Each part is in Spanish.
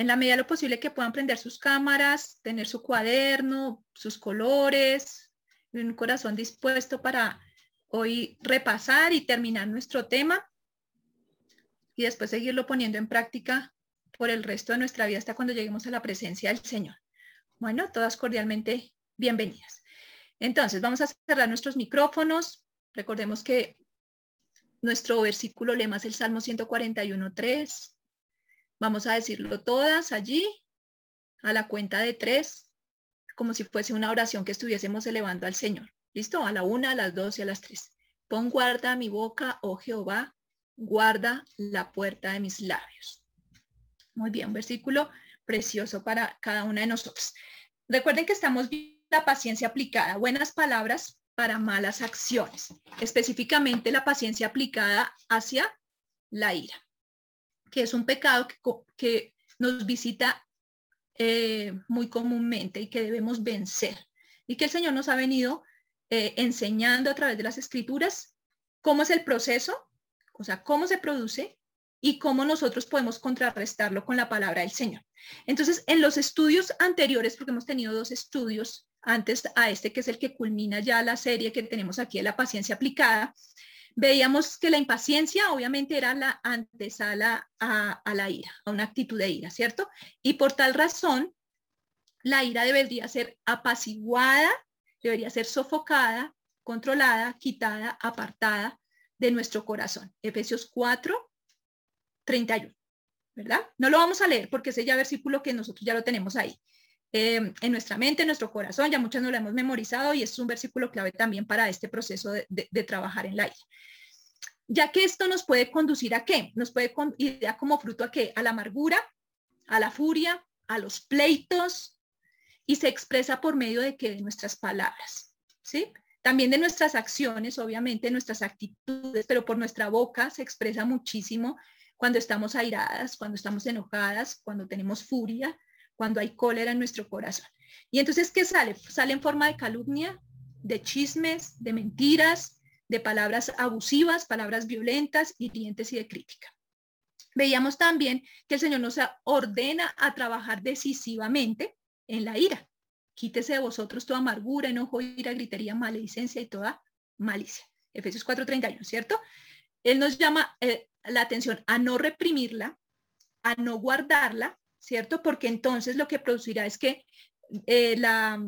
en la medida de lo posible que puedan prender sus cámaras, tener su cuaderno, sus colores, un corazón dispuesto para hoy repasar y terminar nuestro tema y después seguirlo poniendo en práctica por el resto de nuestra vida hasta cuando lleguemos a la presencia del Señor. Bueno, todas cordialmente bienvenidas. Entonces, vamos a cerrar nuestros micrófonos. Recordemos que nuestro versículo lema es el Salmo 141.3. Vamos a decirlo todas allí, a la cuenta de tres, como si fuese una oración que estuviésemos elevando al Señor. ¿Listo? A la una, a las dos y a las tres. Pon guarda mi boca, oh Jehová, guarda la puerta de mis labios. Muy bien, versículo precioso para cada una de nosotros. Recuerden que estamos viendo la paciencia aplicada, buenas palabras para malas acciones, específicamente la paciencia aplicada hacia la ira que es un pecado que, nos visita eh, muy comúnmente y que debemos vencer. Y que el Señor nos ha venido eh, enseñando a través de las escrituras cómo es el proceso, o sea, cómo se produce y cómo nosotros podemos contrarrestarlo con la palabra del Señor. Entonces, en los estudios anteriores, porque hemos tenido dos estudios antes a este, que es el que culmina ya la serie que tenemos aquí de la paciencia aplicada, veíamos que la impaciencia obviamente era la antesala a, la ira, a una actitud de ira, ¿cierto? Y por tal razón, la ira debería ser apaciguada, debería ser sofocada, controlada, quitada, apartada de nuestro corazón. Efesios 4, 31, ¿verdad? No lo vamos a leer porque ese ya versículo que nosotros ya lo tenemos ahí. Em, en nuestra mente, en nuestro corazón, ya muchas no lo hemos memorizado y es un versículo clave también para este proceso de, trabajar en la ira. Ya que esto nos puede conducir a qué? Nos puede ir como fruto a qué? A la amargura, a la furia, a los pleitos y se expresa por medio de qué? De nuestras palabras, ¿sí? También de nuestras acciones, obviamente, nuestras actitudes, pero por nuestra boca se expresa muchísimo cuando estamos airadas, cuando estamos enojadas, cuando tenemos furia, cuando hay cólera en nuestro corazón. Y entonces, ¿qué sale? Sale en forma de calumnia, de chismes, de mentiras, de palabras abusivas, palabras violentas, hirientes y de crítica. Veíamos también que el Señor nos ordena a trabajar decisivamente en la ira. Quítese de vosotros toda amargura, enojo, ira, gritería, maledicencia y toda malicia. Efesios 4:31, ¿cierto? Él nos llama eh, la atención a no reprimirla, a no guardarla, ¿cierto? Porque entonces lo que producirá es que eh, la,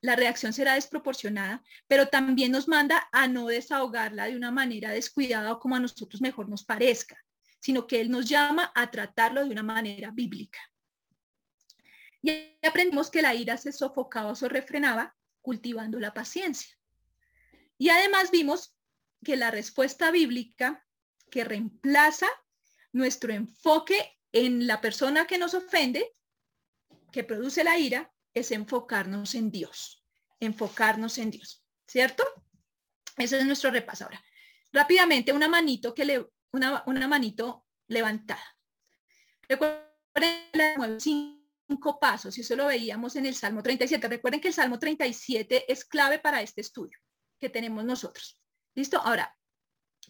la reacción será desproporcionada, pero también nos manda a no desahogarla de una manera descuidada o como a nosotros mejor nos parezca, sino que Él nos llama a tratarlo de una manera bíblica. Y aprendimos que la ira se sofocaba o se refrenaba cultivando la paciencia. Y además vimos que la respuesta bíblica que reemplaza nuestro enfoque en la persona que nos ofende, que produce la ira, es enfocarnos en Dios, enfocarnos en Dios, ¿cierto? Ese es nuestro repaso ahora. Rápidamente, una manito que le, una, una manito levantada. Recuerden cinco pasos, y eso lo veíamos en el Salmo 37. Recuerden que el Salmo 37 es clave para este estudio que tenemos nosotros. ¿Listo? Ahora,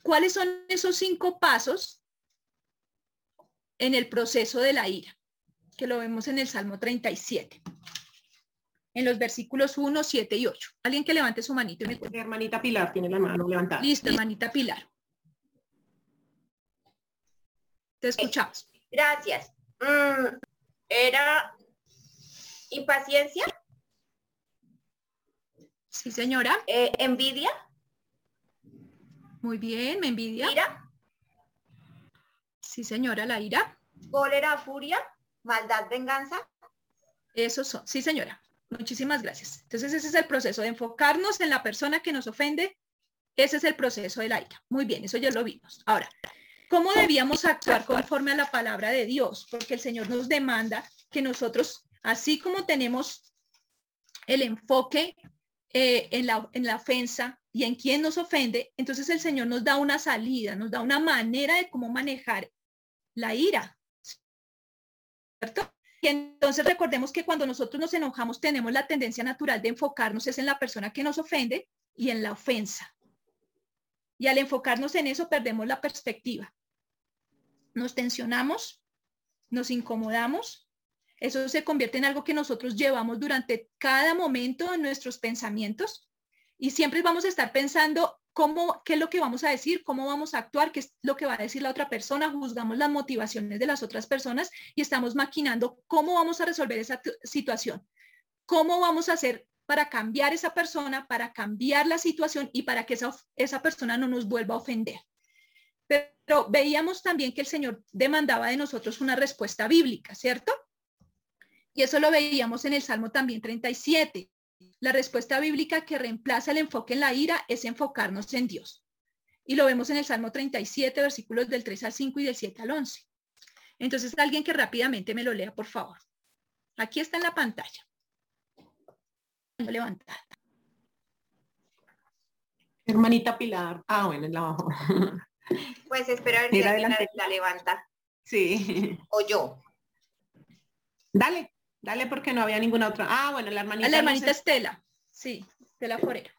¿cuáles son esos cinco pasos en el proceso de la ira, que lo vemos en el Salmo 37, en los versículos 1, 7 y 8. Alguien que levante su manito. hermanita Pilar tiene la mano levantada. Listo, hermanita Pilar. Te escuchamos. Gracias. Mm, ¿Era impaciencia? Sí, señora. Eh, ¿Envidia? Muy bien, me envidia. ¿Ira? Sí, señora, la ira. Cólera, furia, maldad, venganza. Eso son, sí, señora. Muchísimas gracias. Entonces, ese es el proceso de enfocarnos en la persona que nos ofende. Ese es el proceso de la ira. Muy bien, eso ya lo vimos. Ahora, ¿cómo debíamos actuar conforme a la palabra de Dios? Porque el Señor nos demanda que nosotros, así como tenemos el enfoque eh, en, la, en la ofensa y en quien nos ofende, entonces el Señor nos da una salida, nos da una manera de cómo manejar la ira. ¿Cierto? Y entonces recordemos que cuando nosotros nos enojamos tenemos la tendencia natural de enfocarnos es en la persona que nos ofende y en la ofensa. Y al enfocarnos en eso perdemos la perspectiva. Nos tensionamos, nos incomodamos, eso se convierte en algo que nosotros llevamos durante cada momento en nuestros pensamientos y siempre vamos a estar pensando cómo, qué es lo que vamos a decir, cómo vamos a actuar, qué es lo que va a decir la otra persona, juzgamos las motivaciones de las otras personas y estamos maquinando cómo vamos a resolver esa situación, cómo vamos a hacer para cambiar esa persona, para cambiar la situación y para que esa, esa persona no nos vuelva a ofender. Pero veíamos también que el Señor demandaba de nosotros una respuesta bíblica, ¿cierto? Y eso lo veíamos en el Salmo también 37. La respuesta bíblica que reemplaza el enfoque en la ira es enfocarnos en Dios. Y lo vemos en el Salmo 37, versículos del 3 al 5 y del 7 al 11. Entonces, alguien que rápidamente me lo lea, por favor. Aquí está en la pantalla. Levantada. Hermanita Pilar. Ah, bueno, en la abajo. Pues espero a ver si la, la levanta. Sí. O yo. Dale. Dale porque no había ninguna otra. Ah, bueno, la hermanita. La hermanita Estela. Sí, Estela Forera.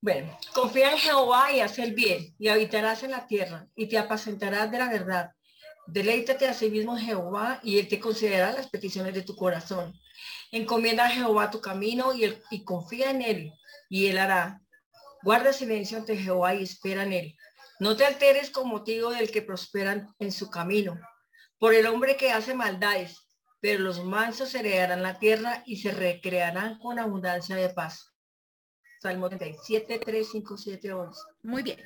Bueno, confía en Jehová y haz el bien, y habitarás en la tierra, y te apacentarás de la verdad. Deleítate a sí mismo en Jehová, y él te considerará las peticiones de tu corazón. Encomienda a Jehová tu camino y, y confía en él, y él hará. Guarda silencio ante Jehová y espera en él. No te alteres con motivo del que prosperan en su camino. Por el hombre que hace maldades, pero los mansos heredarán la tierra y se recrearán con abundancia de paz. Salmo 37, 3, 5, 7, 11. Muy bien.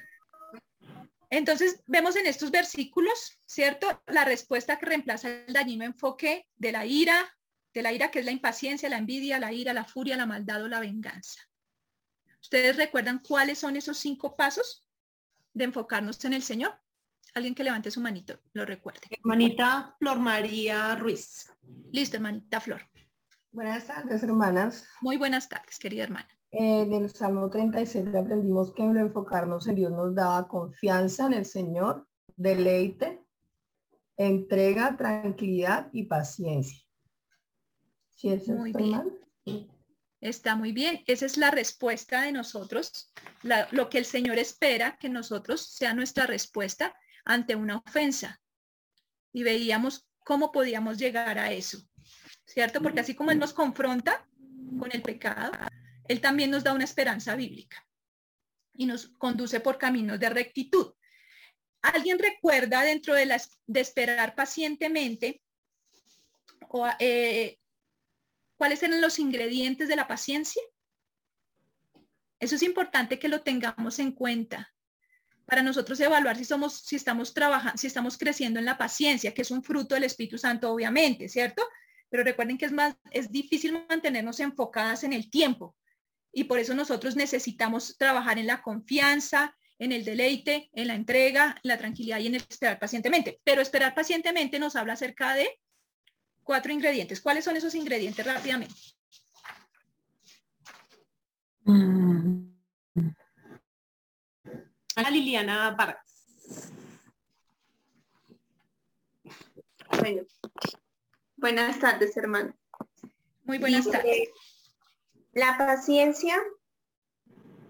Entonces, vemos en estos versículos, ¿cierto? La respuesta que reemplaza el dañino enfoque de la ira, de la ira que es la impaciencia, la envidia, la ira, la furia, la maldad o la venganza. ¿Ustedes recuerdan cuáles son esos cinco pasos de enfocarnos en el Señor? Alguien que levante su manito, lo recuerde. Hermanita Flor María Ruiz. Listo, hermanita Flor. Buenas tardes, hermanas. Muy buenas tardes, querida hermana. En el Salmo 37 aprendimos que enfocarnos en Dios nos daba confianza en el Señor, deleite, entrega, tranquilidad y paciencia. ¿Sí es muy bien. Está muy bien. Esa es la respuesta de nosotros, lo que el Señor espera que nosotros sea nuestra respuesta ante una ofensa. Y veíamos cómo podíamos llegar a eso, ¿cierto? Porque así como Él nos confronta con el pecado, Él también nos da una esperanza bíblica y nos conduce por caminos de rectitud. ¿Alguien recuerda dentro de, las, de esperar pacientemente o, eh, cuáles eran los ingredientes de la paciencia? Eso es importante que lo tengamos en cuenta para nosotros evaluar si somos, si estamos trabajando, si estamos creciendo en la paciencia, que es un fruto del Espíritu Santo, obviamente, ¿cierto? Pero recuerden que es más, es difícil mantenernos enfocadas en el tiempo. Y por eso nosotros necesitamos trabajar en la confianza, en el deleite, en la entrega, en la tranquilidad y en esperar pacientemente. Pero esperar pacientemente nos habla acerca de cuatro ingredientes. ¿Cuáles son esos ingredientes rápidamente? Mm. A Liliana Vargas. Bueno, buenas tardes, hermano. Muy buenas tardes. La paciencia,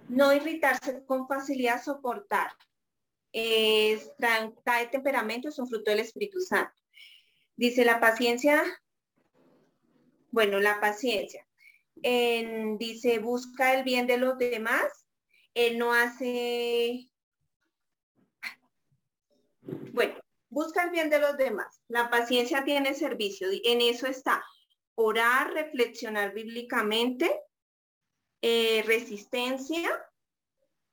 no irritarse con facilidad, soportar. Es, trae temperamento, es un fruto del Espíritu Santo. Dice la paciencia, bueno, la paciencia. dice, busca el bien de los demás. Él no hace bueno, busca el bien de los demás. La paciencia tiene servicio. En eso está orar, reflexionar bíblicamente, eh, resistencia,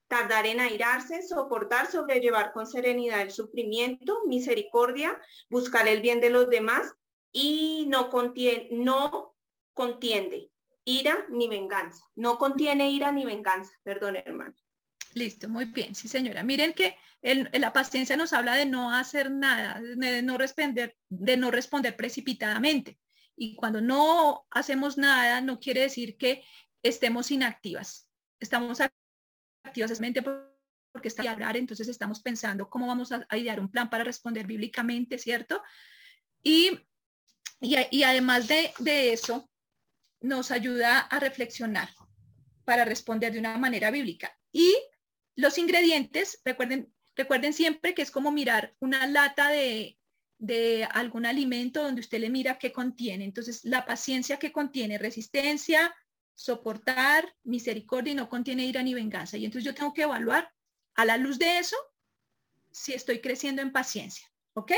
tardar en airarse, soportar, sobrellevar con serenidad el sufrimiento, misericordia, buscar el bien de los demás y no contiene, no contiende ira ni venganza. No contiene ira ni venganza, perdón hermano. Listo, muy bien, sí señora. Miren que la paciencia nos habla de no hacer nada, de no responder, de no responder precipitadamente. Y cuando no hacemos nada, no quiere decir que estemos inactivas. Estamos activas porque está hablar, entonces estamos pensando cómo vamos a, idear un plan para responder bíblicamente, ¿cierto? Y, y, además de, de eso, nos ayuda a reflexionar para responder de una manera bíblica. Y los ingredientes, recuerden, recuerden siempre que es como mirar una lata de, de algún alimento donde usted le mira qué contiene. Entonces, la paciencia que contiene resistencia, soportar, misericordia y no contiene ira ni venganza. Y entonces yo tengo que evaluar a la luz de eso si estoy creciendo en paciencia. ¿Ok?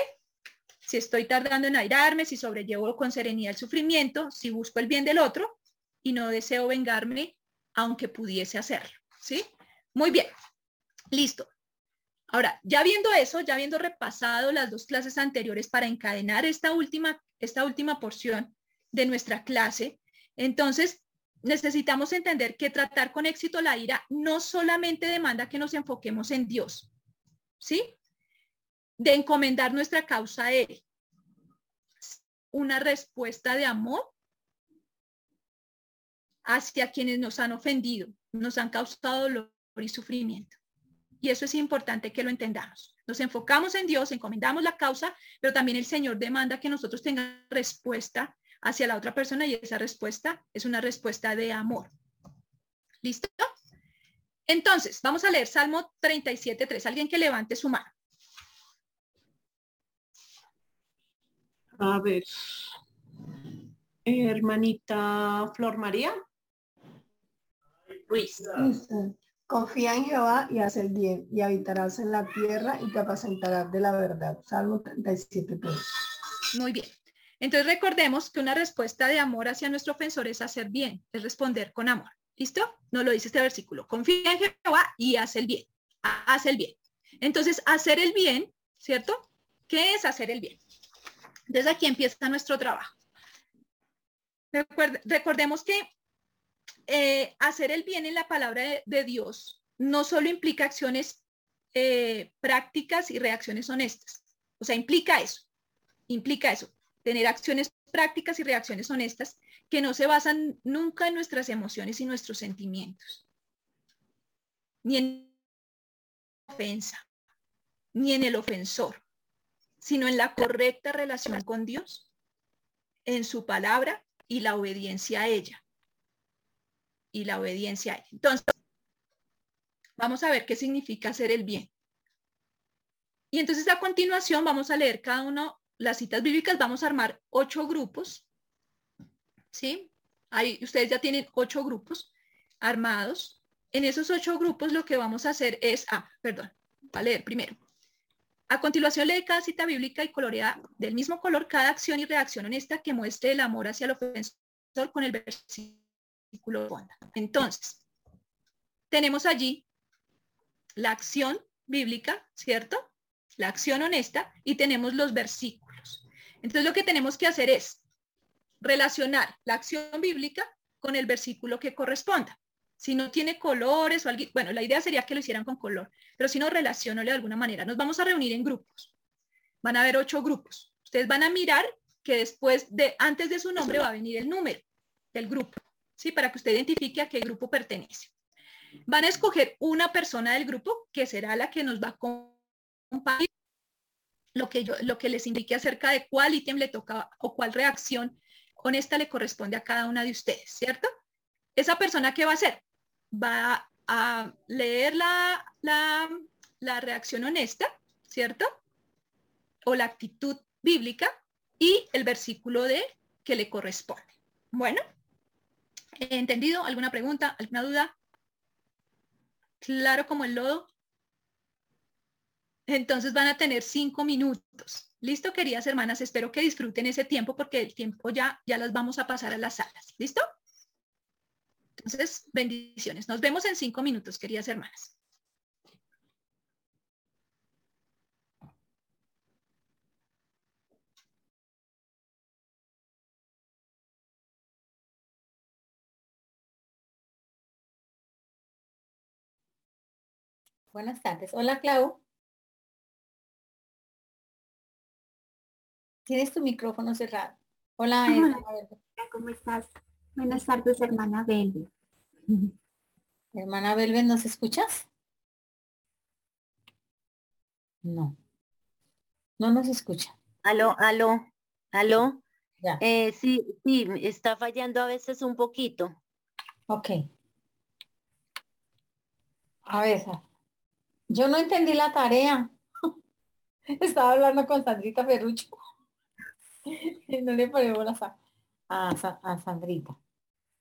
Si estoy tardando en airarme, si sobrellevo con serenidad el sufrimiento, si busco el bien del otro y no deseo vengarme aunque pudiese hacerlo. ¿Sí? Muy bien. Listo. Ahora, ya viendo eso, ya habiendo repasado las dos clases anteriores para encadenar esta última, esta última porción de nuestra clase, entonces necesitamos entender que tratar con éxito la ira no solamente demanda que nos enfoquemos en Dios, ¿sí? De encomendar nuestra causa a Él. Una respuesta de amor hacia quienes nos han ofendido, nos han causado dolor y sufrimiento. Y eso es importante que lo entendamos. Nos enfocamos en Dios, encomendamos la causa, pero también el Señor demanda que nosotros tengamos respuesta hacia la otra persona y esa respuesta es una respuesta de amor. ¿Listo? Entonces, vamos a leer Salmo 37.3. Alguien que levante su mano. A ver. Hermanita Flor María. Luis. Confía en Jehová y haz el bien, y habitarás en la tierra y te apacentarás de la verdad. Salmo 37. Muy bien. Entonces recordemos que una respuesta de amor hacia nuestro ofensor es hacer bien, es responder con amor. ¿Listo? No lo dice este versículo. Confía en Jehová y haz el bien. Haz el bien. Entonces, hacer el bien, ¿cierto? ¿Qué es hacer el bien? Desde aquí empieza nuestro trabajo. recordemos que eh, hacer el bien en la palabra de, Dios no solo implica acciones eh, prácticas y reacciones honestas. O sea, implica eso. Implica eso. Tener acciones prácticas y reacciones honestas que no se basan nunca en nuestras emociones y nuestros sentimientos. Ni en ofensa, ni en el ofensor, sino en la correcta relación con Dios, en su palabra y la obediencia a ella y la obediencia. Entonces, vamos a ver qué significa hacer el bien. Y entonces a continuación vamos a leer cada uno las citas bíblicas, vamos a armar ocho grupos, ¿sí? Ahí ustedes ya tienen ocho grupos armados. En esos ocho grupos lo que vamos a hacer es, ah, perdón, va a leer primero. A continuación lee cada cita bíblica y colorea del mismo color cada acción y reacción honesta que muestre el amor hacia el ofensor con el versículo entonces, tenemos allí la acción bíblica, ¿cierto? La acción honesta y tenemos los versículos. Entonces lo que tenemos que hacer es relacionar la acción bíblica con el versículo que corresponda. Si no tiene colores o algo, bueno, la idea sería que lo hicieran con color, pero si no, relacionale de alguna manera. Nos vamos a reunir en grupos. Van a haber ocho grupos. Ustedes van a mirar que después de, antes de su nombre va a venir el número del grupo. ¿sí? Para que usted identifique a qué grupo pertenece. Van a escoger una persona del grupo que será la que nos va a compartir lo que, yo, lo que les indique acerca de cuál ítem le toca o cuál reacción honesta le corresponde a cada una de ustedes, ¿cierto? Esa persona, ¿qué va a hacer? Va a leer la, la, la reacción honesta, ¿cierto? O la actitud bíblica y el versículo de que le corresponde. Bueno, ¿Entendido? ¿Alguna pregunta? ¿Alguna duda? Claro como el lodo. Entonces van a tener cinco minutos. ¿Listo, queridas hermanas? Espero que disfruten ese tiempo porque el tiempo ya, ya las vamos a pasar a las salas. ¿Listo? Entonces, bendiciones. Nos vemos en cinco minutos, queridas hermanas. Buenas tardes. Hola, Clau. Tienes tu micrófono cerrado. Hola, ¿Cómo estás? Buenas tardes, hermana Belve. Hermana Belve, ¿nos escuchas? No. No nos escucha. Aló, aló, aló. Ya. Eh, sí, sí, está fallando a veces un poquito. Ok. A ver, yo no entendí la tarea. Estaba hablando con Sandrita Ferrucho. no le ponemos a, a, Sandrita.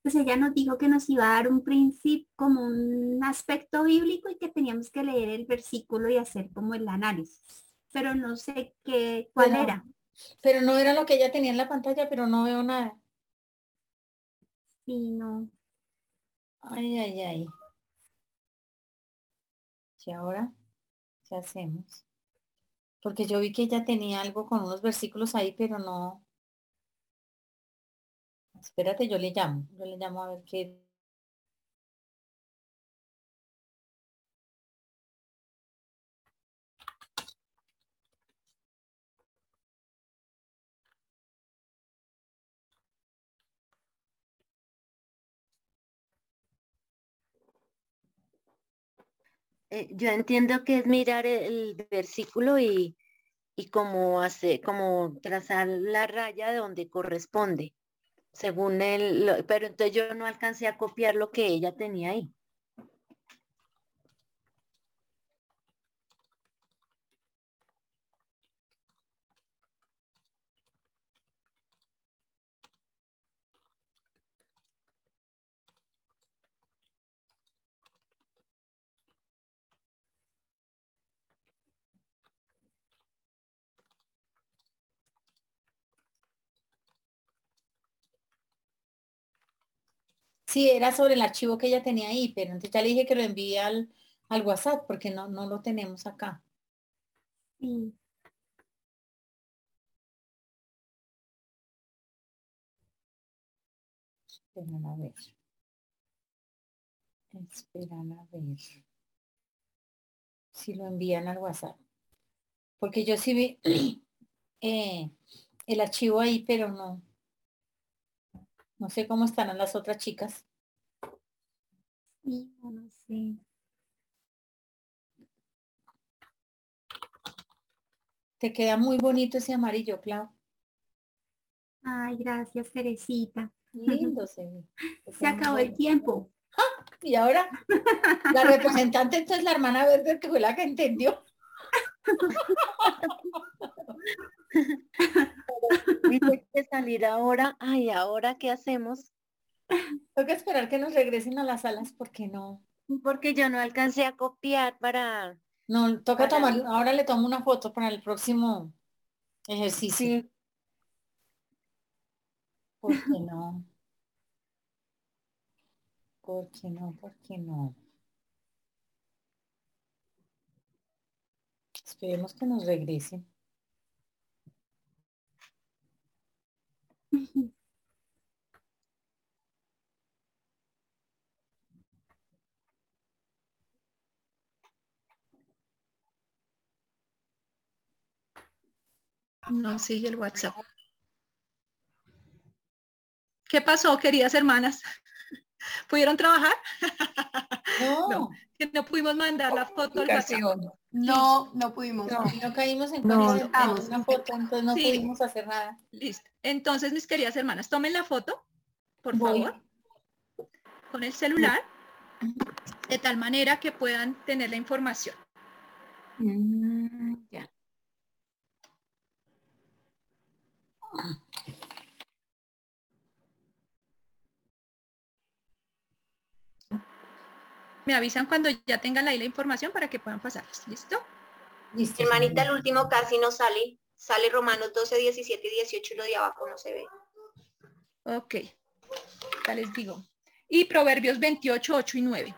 Pues ella nos dijo que nos iba a dar un principio, como un aspecto bíblico y que teníamos que leer el versículo y hacer como el análisis. Pero no sé qué, cuál era. Pero no era lo que ella tenía en la pantalla, pero no veo nada. Sí, no. Ay, ay, ay. ¿Y ahora qué hacemos? Porque yo vi que ella tenía algo con unos versículos ahí, pero no. Espérate, yo le llamo. Yo le llamo a ver qué. Eh, yo entiendo que es mirar el versículo y, y como hace, como trazar la raya de donde corresponde, según él, pero entonces yo no alcancé a copiar lo que ella tenía ahí. Sí, era sobre el archivo que ella tenía ahí, pero entonces ya le dije que lo envíe al, al WhatsApp porque no, no lo tenemos acá. Sí. Esperan a ver. Esperan a ver. Si lo envían al WhatsApp. Porque yo sí vi eh, el archivo ahí, pero no. No sé cómo estarán las otras chicas. Sí, no sé. Te queda muy bonito ese amarillo, Clau. Ay, gracias, Teresita. Lindo se Se acabó el tiempo. ¡Ah! Y ahora, la representante entonces la hermana Verde que fue la que entendió. Dice que salir ahora. Ay, ¿ahora qué hacemos? Tengo que esperar que nos regresen a las salas porque no. Porque yo no alcancé a copiar para... No, toca tomar, ahora le tomo una foto para el próximo ejercicio. Sí. ¿Por qué no? ¿Por qué no? ¿Por qué no? Esperemos que nos regresen. No sigue el WhatsApp. ¿Qué pasó, queridas hermanas? ¿Pudieron trabajar? No. que no pudimos mandar la foto al No, no pudimos. No, caímos en, no, una foto, entonces no pudimos hacer nada. Listo. Entonces, mis queridas hermanas, tomen la foto, por favor, con el celular, de tal manera que puedan tener la información. Mm, ya. Me avisan cuando ya tengan ahí la información para que puedan pasarlas. ¿Listo? Listo. Hermanita, el último casi no sale. Sale Romanos 12, 17 y 18 y lo de abajo no se ve. Ok. Ya les digo. Y Proverbios 28, 8 y 9.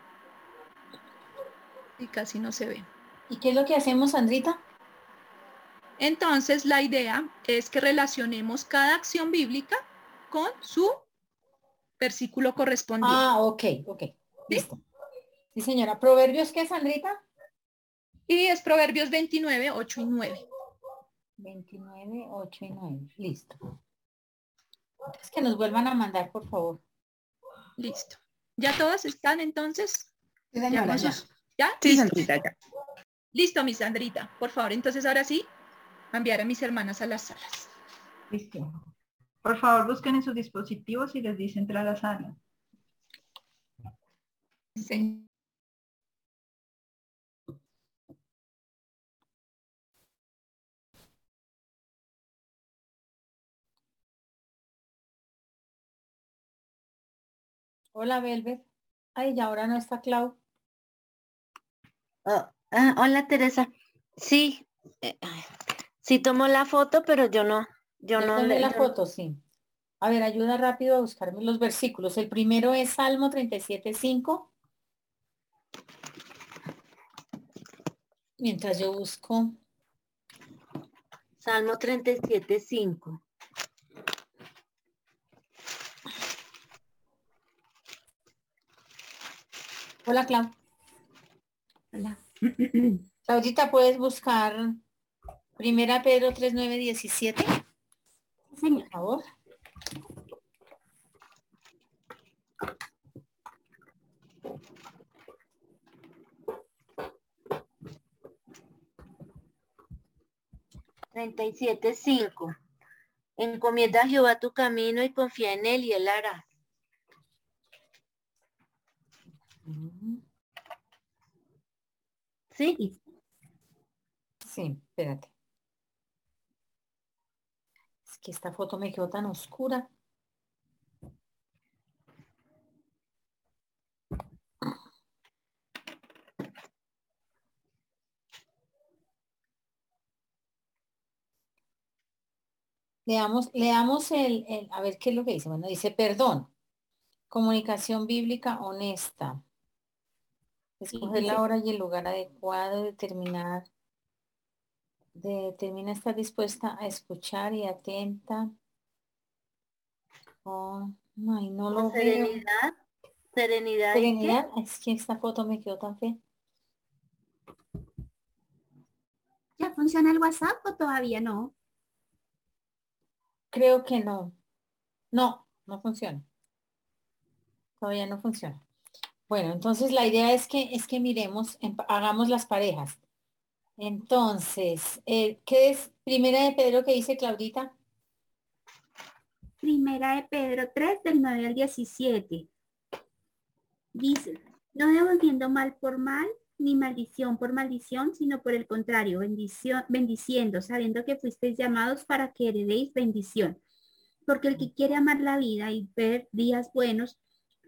Y casi no se ve. ¿Y qué es lo que hacemos, Sandrita? Entonces, la idea es que relacionemos cada acción bíblica con su versículo correspondiente. Ah, ok, ok. Listo. Sí, señora. ¿Proverbios qué, Sandrita? Y es Proverbios 29, 8 y 9. 29, 8 y 9. Listo. Es que nos vuelvan a mandar, por favor. Listo. ¿Ya todas están entonces? Sí, señora, ¿Ya? ¿Ya? Sí, Sandrita, ya. Listo, mi Sandrita. Por favor, entonces ahora sí, enviar a mis hermanas a las salas. Listo. Por favor, busquen en sus dispositivos y les dice entrar a la sala. Sí. Hola, Velvet. Ay, ya ahora no está Clau. Oh, ah, hola Teresa. Sí, eh, sí tomó la foto, pero yo no, yo no tomé la foto, sí. A ver, ayuda rápido a buscarme los versículos. El primero es Salmo 37.5. Mientras yo busco. Salmo 37, Hola, Clau. Hola. Claudita, ¿puedes buscar Primera Pedro 3, 9, 17? Señor. Por favor. Treinta y siete, cinco. Encomienda a Jehová tu camino y confía en él y él hará. ¿Sí? Sí, espérate. Es que esta foto me quedó tan oscura. Leamos, leamos el, el- a ver qué es lo que dice. Bueno, dice perdón. Comunicación bíblica honesta. Escoger la hora y el lugar adecuado, determinar, determina estar dispuesta a escuchar y atenta. Con, ay, no lo veo. serenidad. Serenidad. Serenidad, es que esta foto me quedó tan fea. ¿Ya funciona el WhatsApp o todavía no? Creo que no. No, no funciona. Todavía no funciona. Bueno, entonces la idea es que es que miremos, en- hagamos las parejas. Entonces, eh, ¿qué es primera de Pedro que dice Claudita? Primera de Pedro 3 del 9 al 17. Dice, no devolviendo mal por mal, ni maldición por maldición, sino por el contrario, bendición, bendiciendo, sabiendo que fuisteis llamados para que heredéis bendición. Porque el que quiere amar la vida y ver días buenos,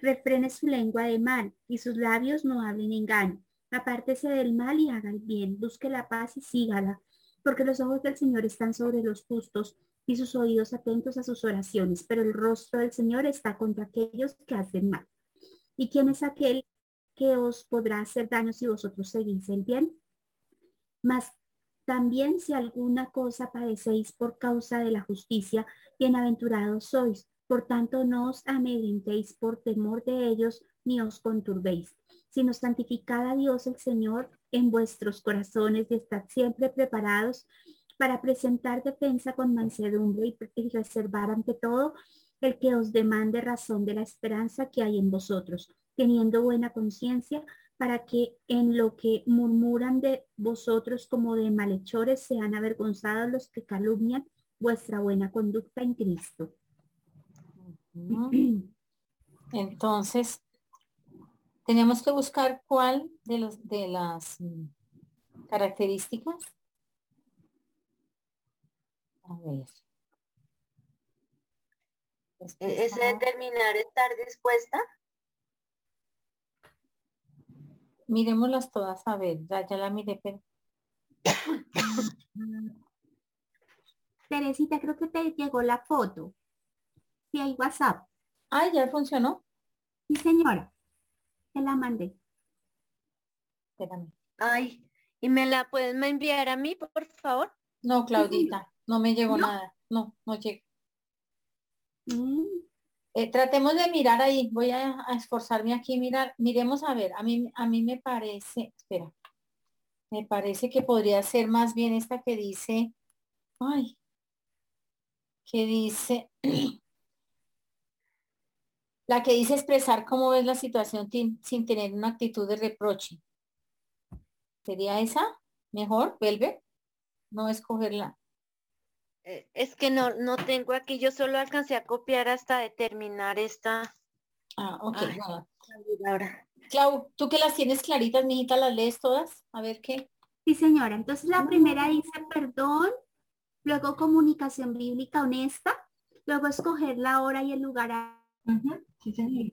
refrene su lengua de mal y sus labios no hablen engaño. Apártese del mal y haga el bien, busque la paz y sígala, porque los ojos del Señor están sobre los justos y sus oídos atentos a sus oraciones, pero el rostro del Señor está contra aquellos que hacen mal. ¿Y quién es aquel que os podrá hacer daño si vosotros seguís el bien? Mas también si alguna cosa padecéis por causa de la justicia, bienaventurados sois. Por tanto, no os amedrentéis por temor de ellos, ni os conturbéis, sino santificad a Dios el Señor en vuestros corazones y estad siempre preparados para presentar defensa con mansedumbre y, reservar ante todo el que os demande razón de la esperanza que hay en vosotros, teniendo buena conciencia para que en lo que murmuran de vosotros como de malhechores sean avergonzados los que calumnian vuestra buena conducta en Cristo. Entonces, tenemos que buscar cuál de los de las mm, características. A ver. Es determinar estar dispuesta. Miremoslas todas, a ver, ya, ya la miré, pero Teresita, creo que te llegó la foto. Sí, hay WhatsApp. ay, ya funcionó. Sí, señora. Te la mandé. Espérame. Ay, ¿y me la pueden enviar a mí, por favor? No, Claudita, no me llegó ¿No? nada. No, no llegó. Mm, Eh, tratemos de mirar ahí. Voy a, a esforzarme aquí. Mirar, miremos a ver. A mí, a mí me parece, espera, me parece que podría ser más bien esta que dice, ay, que dice, la que dice expresar cómo ves la situación sin tener una actitud de reproche. ¿Sería esa? Mejor, Velvet. No escogerla. Eh, Es que no, no tengo aquí, yo solo alcancé a copiar hasta determinar esta. Ah, ok. Ay. Ahora, Clau, tú que las tienes claritas, mijita, las lees todas. A ver qué. Sí, señora. Entonces la primera dice perdón, luego comunicación bíblica honesta, luego escoger la hora y el lugar. Sí, señor.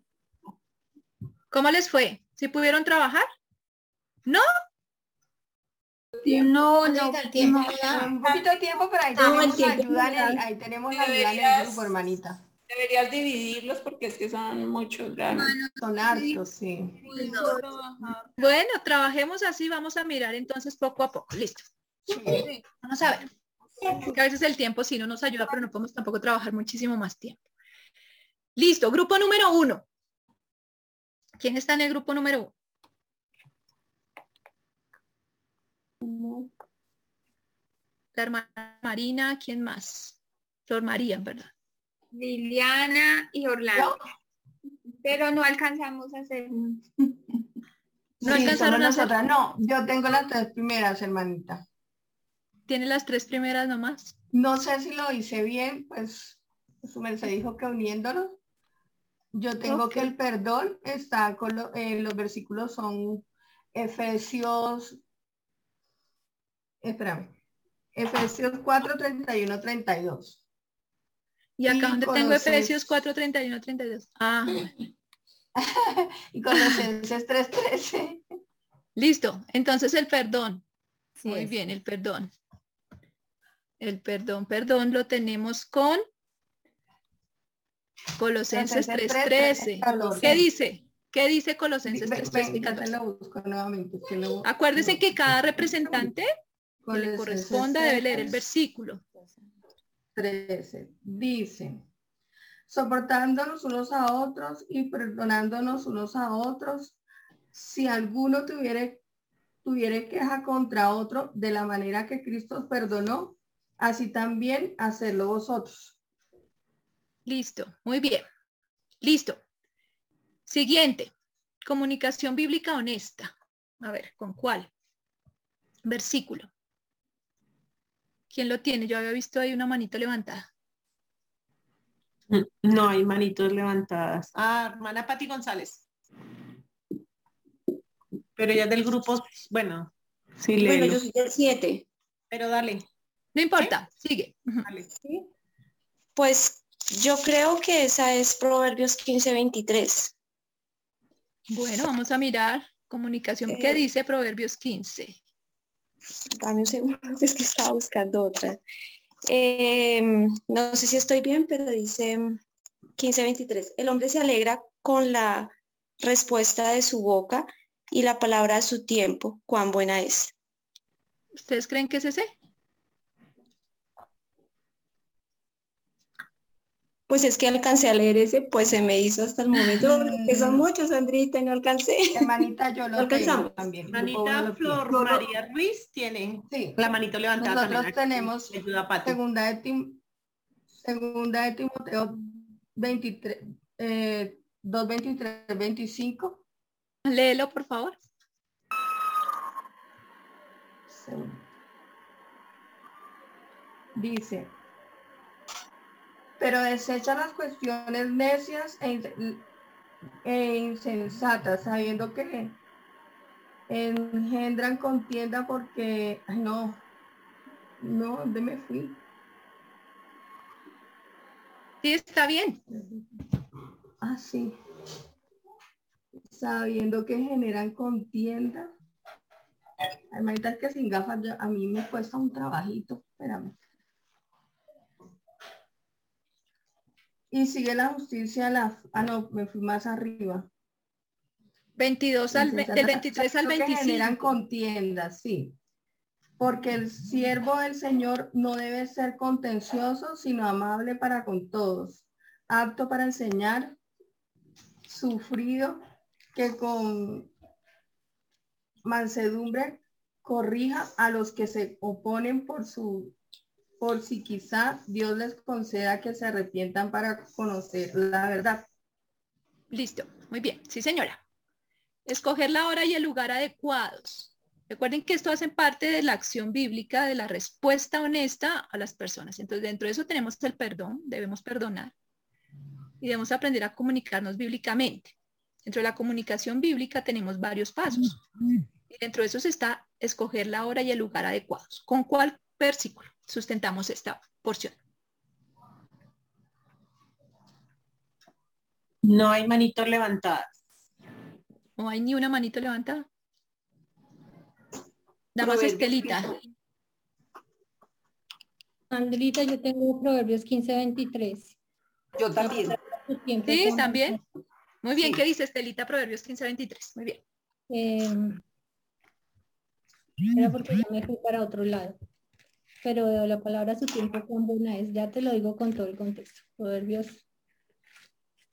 ¿Cómo les fue? ¿Sí pudieron trabajar? ¿No? No, no, no, el tiempo, no, un poquito de tiempo, pero ahí No, el tenemos tiempo ayuda en el, general. ahí tenemos ayuda en el grupo, hermanita. Deberías dividirlos porque es que son muchos grandes. Son hartos, sí. Bueno, trabajemos así, vamos a mirar entonces poco a poco. Listo. Vamos a ver. Que a veces el tiempo sí no nos ayuda, pero no podemos tampoco trabajar muchísimo más tiempo. Listo, grupo número uno. ¿Quién está en el grupo número uno? La hermana Marina, ¿quién más? Flor María, ¿verdad? Liliana y Orlando. Pero no alcanzamos a hacer. ¿No Sí, alcanzaron a hacer? No, yo tengo las tres primeras, hermanita. ¿Tiene las tres primeras nomás? No sé si lo hice bien, pues su merced dijo que uniéndolos. Yo tengo que el perdón está con lo- eh, los versículos son Efesios, espérame, Efesios 4, 31, 32. Y acá Y donde tengo. Efesios 4, 31, 32. Ah, Y Colosenses 3, 13. listo. Entonces el perdón. Sí Muy es. bien, el perdón. El perdón, perdón lo tenemos con Colosenses Colosenses 3.13. 3:13. ¿Qué dice? ¿Qué dice Colosenses Ven, 3.13 ven, y ya te 14? lo busco nuevamente. que cada representante que le corresponda debe leer el 3:13. versículo. 13. Dice, soportándonos unos a otros y perdonándonos unos a otros, si alguno tuviere, tuviere queja contra otro de la manera que Cristo perdonó, así también hacerlo vosotros. Listo, muy bien. Listo. Siguiente. Comunicación bíblica honesta. A ver, ¿con cuál? Versículo. ¿Quién lo tiene? Yo había visto ahí una manito levantada. No hay manitos levantadas. Ah, hermana Pati González. Pero ella es del grupo, bueno, sí, Bueno, léelo. yo soy del 7. Pero dale, No importa, sigue. Pues yo creo que esa es Proverbios 15, 23. Bueno, vamos a mirar comunicación. ¿Qué Eh, dice Proverbios 15? Dame un segundo, es que estaba buscando otra. Em, no sé si estoy bien, pero dice 15, 23. El hombre se alegra con la respuesta de su boca y la palabra de su tiempo, cuán buena es. ¿Ustedes creen que es ese? Pues es que alcancé a leer ese, pues se me hizo hasta el momento, que son muchos, Andrita, y no alcancé. Hermanita, yo lo tengo Alcanzamos. también. Grupo Manita uno lo Flor. María Ruiz tiene Sí. la manito levantada. Nosotros también. tenemos Ayuda. Segunda de, Tim- segunda de Timoteo 23, eh, 2, 23, 25. Léelo, por favor. Segundo. Dice, pero desecha las cuestiones necias e, e insensatas, sabiendo que engendran contienda porque, ay no, no, ¿dónde me fui? Sí, está bien. Ah, sí. Sabiendo que generan contienda. Hermanita, es que sin gafas yo- a mí me cuesta un trabajito. Espérame. Y sigue la justicia, la... Ah, no, me fui más arriba. 22 al, del 23 al Sabiendo que generan 25. contiendas, sí. Porque el siervo del Señor no debe ser contencioso, sino amable para con todos, apto para enseñar, sufrido, que con mansedumbre corrija a los que se oponen por su por si quizá Dios les conceda que se arrepientan para conocer la verdad. Listo, muy bien. Sí, señora. Escoger la hora y el lugar adecuados. Recuerden que esto hace parte de la acción bíblica, de la respuesta honesta a las personas. Entonces, dentro de eso tenemos el perdón, debemos perdonar. Y debemos aprender a comunicarnos bíblicamente. Dentro de la comunicación bíblica tenemos varios pasos. Y dentro de esos está escoger la hora y el lugar adecuados. ¿Con cuál versículo sustentamos esta porción? No hay manitos levantadas. ¿O hay ni una manito levantada? Proverbios Estelita. Andrita, yo tengo Proverbios 15, 23. Yo también. Sí, también. Muy bien, Sí. ¿qué dice Estelita? Proverbios 15, 23. Muy bien. Eh, era porque yo me fui para otro lado. Pero la palabra su tiempo cuán buena es, ya te lo digo con todo el contexto. Proverbios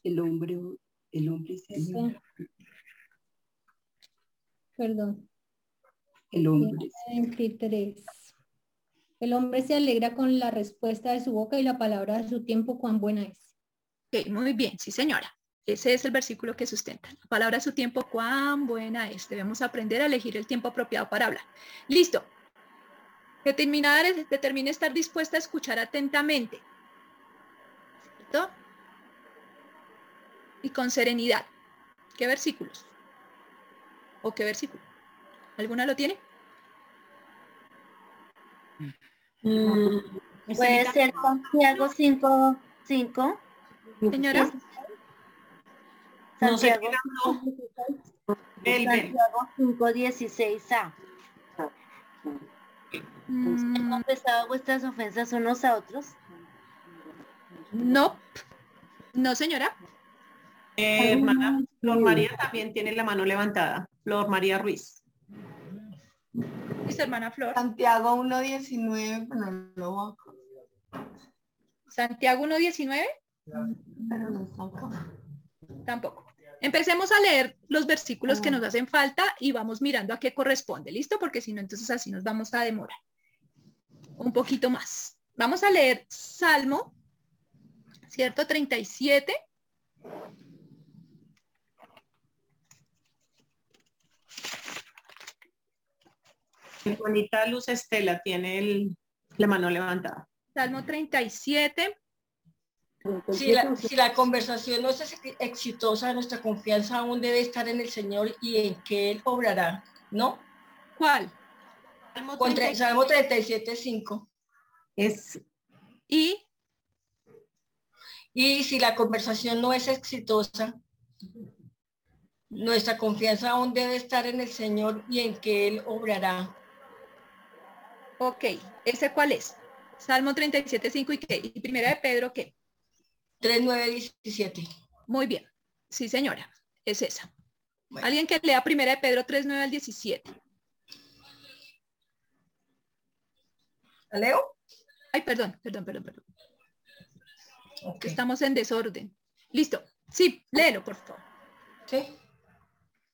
El hombre, el hombre se alegra, Perdón, el hombre. 23. El hombre se alegra con la respuesta de su boca y la palabra de su tiempo cuán buena es. Ok, muy bien, sí señora. Ese es el versículo que sustenta. La palabra a su tiempo, cuán buena es. Debemos aprender a elegir el tiempo apropiado para hablar. Listo. Determinar, determine estar dispuesta a escuchar atentamente. ¿Cierto? Y con serenidad. ¿Qué versículos? ¿O qué versículo? ¿Alguna lo tiene? Mm, Puede ser Santiago 5, 5. Señora, No sé Santiago, El ven. Santiago 5, 16a. Mm, ¿Han confesado vuestras ofensas unos a otros? no. No, señora. Eh, hermana Flor María también tiene la mano levantada. Flor María Ruiz. Dice hermana Flor. Santiago 1.19, pero no lo voy a- Santiago 1.19. pero no acá. Tampoco. Empecemos a leer los versículos que nos hacen falta y vamos mirando a qué corresponde, ¿listo? Porque si no, entonces así nos vamos a demorar un poquito más. Vamos a leer Salmo, ¿cierto? 37. Bonita Luz Estela tiene el- la mano levantada. Salmo 37. Si la, si la conversación no es ex- exitosa, nuestra confianza aún debe estar en el Señor y en que Él obrará, ¿no? ¿Cuál? Salmo Contra, 30 Salmo 37, 5. es Y Y si la conversación no es exitosa, nuestra confianza aún debe estar en el Señor y en que Él obrará. Ok, ¿ese cuál es? Salmo 37, 5 y qué? Y primera de Pedro, ¿qué? 3, 9, 17. Muy bien. Sí, señora, es esa. Bueno. Alguien que lea primera de Pedro 3, 9 al 17. ¿La leo? Ay, perdón, perdón, perdón, perdón. Ok. que Estamos en desorden. Listo. Sí, léelo, por favor. ¿Sí?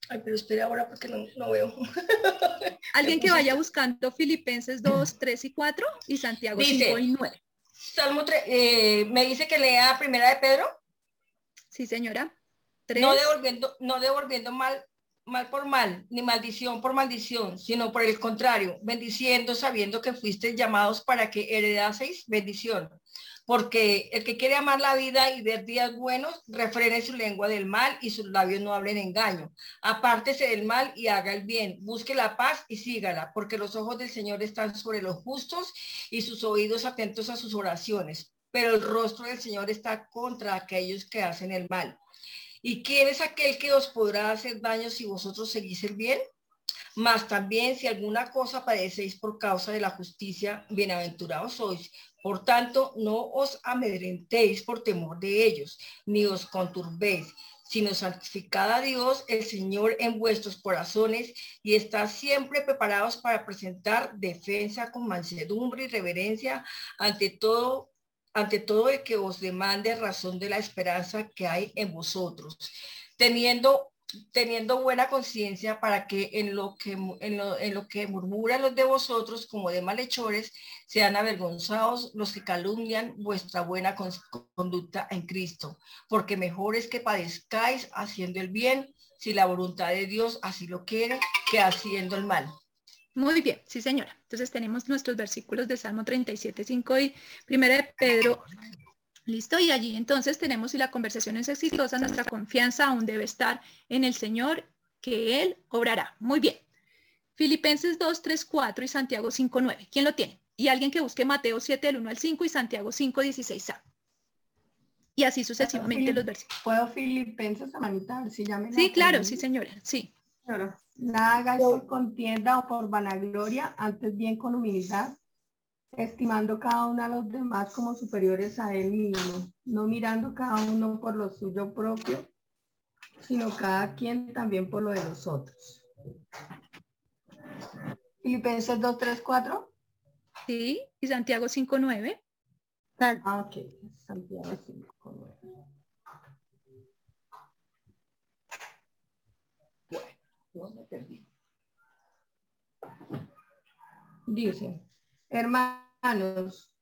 Ay, pero espera ahora porque no, no veo. Alguien que vaya buscando Filipenses 2, 3 y 4 y Santiago Dice. 5 y 9. Salmo 3, eh, me dice que lea primera de Pedro. Sí, señora. 3. no devolviendo, no devolviendo mal, mal por mal, ni maldición por maldición, sino por el contrario, bendiciendo, sabiendo que fuisteis llamados para que heredaseis bendición. Porque el que quiere amar la vida y ver días buenos, refrene su lengua del mal y sus labios no hablen engaño. Apártese del mal y haga el bien. Busque la paz y sígala, porque los ojos del Señor están sobre los justos y sus oídos atentos a sus oraciones. Pero el rostro del Señor está contra aquellos que hacen el mal. ¿Y quién es aquel que os podrá hacer daño si vosotros seguís el bien? Mas también si alguna cosa padecéis por causa de la justicia, bienaventurados sois. Por tanto, no os amedrentéis por temor de ellos, ni os conturbéis, sino santificad a Dios el Señor en vuestros corazones y estad siempre preparados para presentar defensa con mansedumbre y reverencia ante todo ante todo el que os demande razón de la esperanza que hay en vosotros, teniendo teniendo buena conciencia para que en lo que en lo, en lo que murmuran los de vosotros como de malhechores sean avergonzados los que calumnian vuestra buena con- conducta en Cristo, porque mejor es que padezcáis haciendo el bien, si la voluntad de Dios así lo quiere, que haciendo el mal. Muy bien, sí, señora. Entonces tenemos nuestros versículos de Salmo 37, 5 y primera de Pedro. Listo, y allí entonces tenemos si la conversación es exitosa, nuestra confianza aún debe estar en el Señor, que Él obrará. Muy bien. Filipenses 2, 3, 4 y Santiago 5, 9. ¿Quién lo tiene? Y alguien que busque Mateo 7, del 1 al 5 y Santiago 5, 16a. y así sucesivamente los versículos. ¿Puedo Filipenses, hermanita? Si ya me la Sí, claro, sí, señora, sí. Claro. Nada hagáis por contienda o por vanagloria, antes bien con humildad, estimando cada uno a los demás como superiores a él mismo, no mirando cada uno por lo suyo propio, sino cada quien también por lo de los otros. Filipenses 2, 3, 4. Sí, y Santiago 5.9. Ah, ok. Santiago 5, 9. Perdí. Dice, hermanos,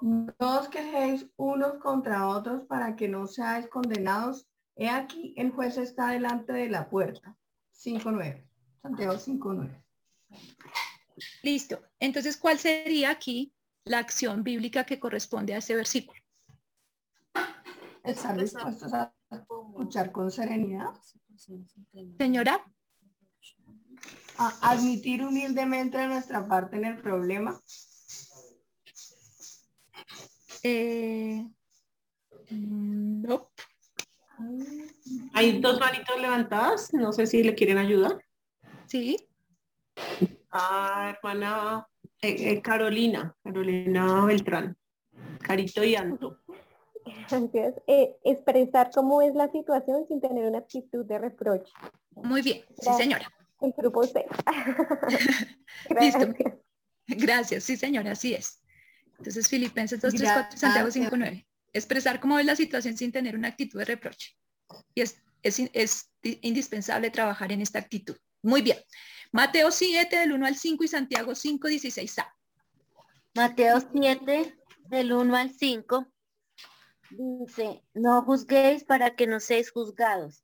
no os quejéis unos contra otros para que no seáis condenados. He aquí, el juez está delante de la puerta. 5.9. Santiago 5.9. Listo. Entonces, ¿cuál sería aquí la acción bíblica que corresponde a ese versículo? Estar dispuestos a escuchar con serenidad. Señora, A admitir humildemente nuestra parte en el problema. eh, mm, no. Hay dos manitos levantadas, no sé si le quieren ayudar. Sí. Ah, hermana eh, eh, Carolina, Carolina Beltrán, Carito y Anto. Gracias. Eh, expresar cómo es la situación sin tener una actitud de reproche. Muy bien, sí, señora. El grupo C. Listo. Gracias. Sí, señora, así es. Entonces, Filipenses 2, 3, 4, Santiago Gracias. 5, 9. Expresar cómo es la situación sin tener una actitud de reproche. Y es, es, es indispensable trabajar en esta actitud. Muy bien. Mateo 7, del 1 al 5 y Santiago 5, 16a. Mateo 7, del 1 al 5, dice, no juzguéis para que no seáis juzgados,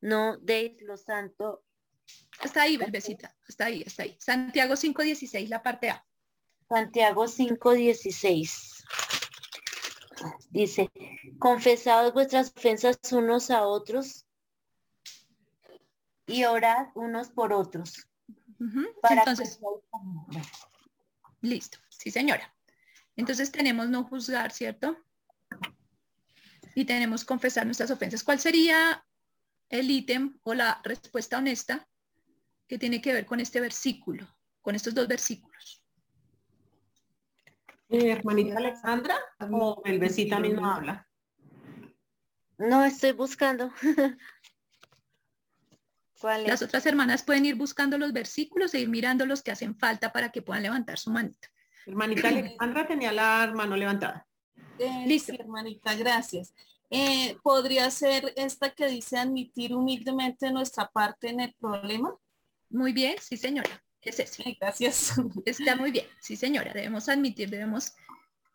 No deis lo santo. Está ahí, Belbecita. Está ahí, está ahí. Santiago 5, 16, la parte A. Santiago 5:16. Dice, confesaos vuestras ofensas unos a otros y orad unos por otros. Para Entonces, que listo. Sí, señora. Entonces tenemos no juzgar, ¿cierto? Y tenemos confesar nuestras ofensas. ¿Cuál sería el ítem o la respuesta honesta que tiene que ver con este versículo, con estos dos versículos? Eh, hermanita Alexandra o el besita mismo habla. No, estoy buscando. ¿Cuál Las otras hermanas pueden ir buscando los versículos e ir mirando los que hacen falta para que puedan levantar su manito. Hermanita Alexandra tenía la mano levantada. Eh, Listo. sí, hermanita, gracias. Eh, ¿Podría ser esta que dice admitir humildemente nuestra parte en el problema? Muy bien, sí, señora. Es eso. Sí, gracias. Está muy bien, sí, señora. Debemos admitir, debemos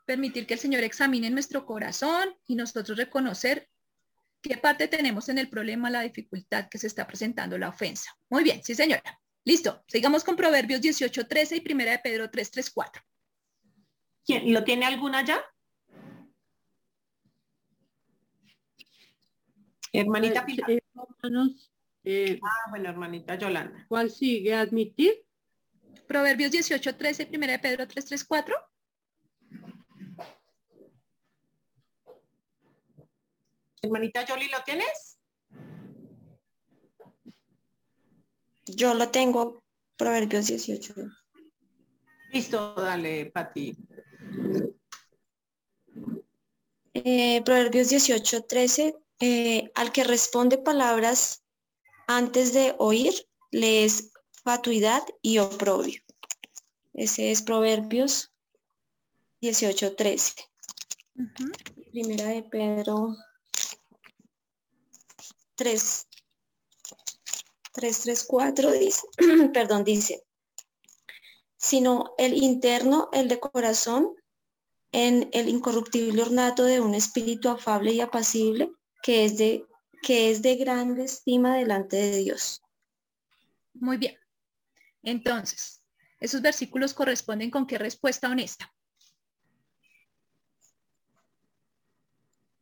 permitir que el Señor examine nuestro corazón y nosotros reconocer qué parte tenemos en el problema, la dificultad que se está presentando, la ofensa. Muy bien, sí, señora. Listo. Sigamos con Proverbios 18, 13 y Primera de Pedro 3, 3, 4. ¿Quién, ¿Lo tiene alguna ya? Hermanita Pilar. Eh, hermanos, eh, Ah, bueno, hermanita Yolanda. ¿Cuál sigue? ¿Admitir? Proverbios 18, 13 y Primera de Pedro 3, 3, 4. Hermanita Yoli, ¿lo tienes? Yo lo tengo, Proverbios 18. Listo, dale, Pati. Eh, Proverbios 18, 13. Eh, al que responde palabras antes de oír, le es fatuidad y oprobio. Ese es Proverbios 18, 13. Primera de Pedro 3, 3, 3, 4 dice, perdón, dice, sino el interno, el de corazón, en el incorruptible ornato de un espíritu afable y apacible, que es de, que es de grande estima delante de Dios. Muy bien. Entonces, esos versículos corresponden con qué respuesta honesta.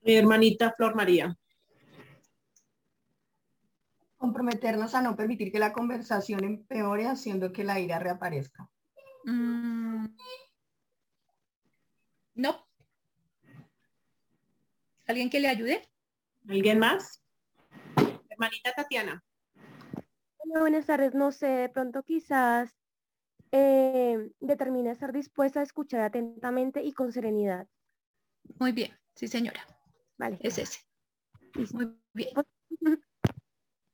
Mi hermanita Flor María. Comprometernos a no permitir que la conversación empeore haciendo que la ira reaparezca. Mm, no. ¿Alguien que le ayude? ¿Alguien más? Hermanita Tatiana. Hola, buenas tardes. No sé, de pronto quizás eh, determina estar dispuesta a escuchar atentamente y con serenidad. Muy bien, sí señora. Vale. Es ese. Muy bien.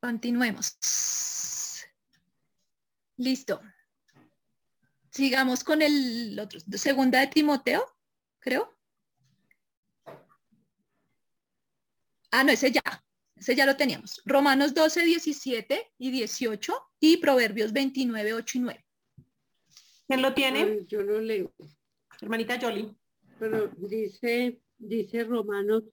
Continuemos. Listo. Sigamos con el otro. Segunda de Timoteo, creo. Ah, no, ese ya. Ese ya lo teníamos. Romanos 12, 17 y 18 y Proverbios 29, 8 y 9. ¿Quién lo tiene? Ay, yo lo leo. Hermanita Jolie. Pero dice, dice Romanos,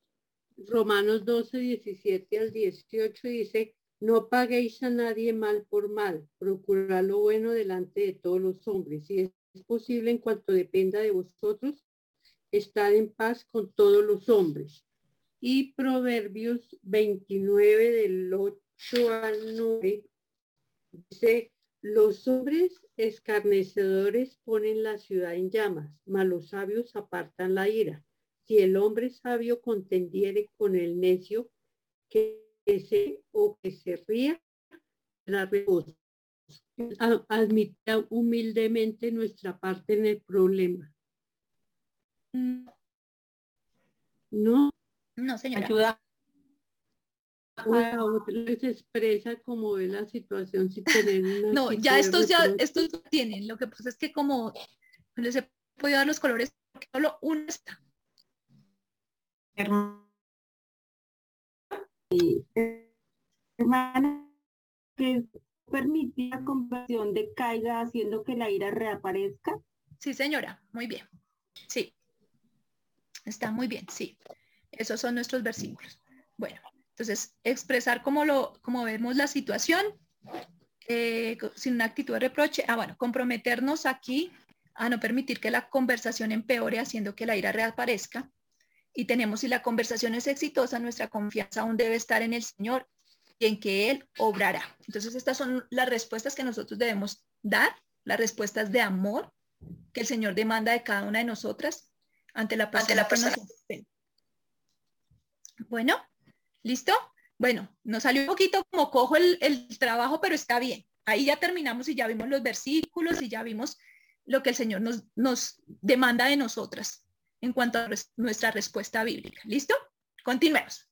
Romanos 12, 17 al 18, dice, no paguéis a nadie mal por mal, procurad lo bueno delante de todos los hombres. Si es posible, en cuanto dependa de vosotros, estad en paz con todos los hombres. Y Proverbios 29 del 8 al 9 dice, los hombres escarnecedores ponen la ciudad en llamas, mas los sabios apartan la ira. Si el hombre sabio contendiere con el necio, que se o que se ría, la reposo. Admita humildemente nuestra parte en el problema. No. No, señora. Ayuda. Una otra se expresa como ve la situación sin tener una No, ya estos ya, estos tienen. Lo que pasa es que como no les he podido dar los colores, porque solo uno está. Hermana, que permite la conversión de caiga haciendo que la ira reaparezca. Sí, señora, muy bien. Sí. Está muy bien, sí. Esos son nuestros versículos. Bueno, entonces, expresar como lo, como vemos la situación, eh, sin una actitud de reproche. Ah, bueno, comprometernos aquí a no permitir que la conversación empeore haciendo que la ira reaparezca. Y tenemos, si la conversación es exitosa, nuestra confianza aún debe estar en el Señor y en que Él obrará. Entonces, estas son las respuestas que nosotros debemos dar, las respuestas de amor que el Señor demanda de cada una de nosotras ante la persona, que nos ofende. Bueno, ¿listo? Bueno, nos salió un poquito como cojo el, trabajo, pero está bien. Ahí ya terminamos y ya vimos los versículos y ya vimos lo que el Señor nos, demanda de nosotras en cuanto a nuestra respuesta bíblica. ¿Listo? Continuemos.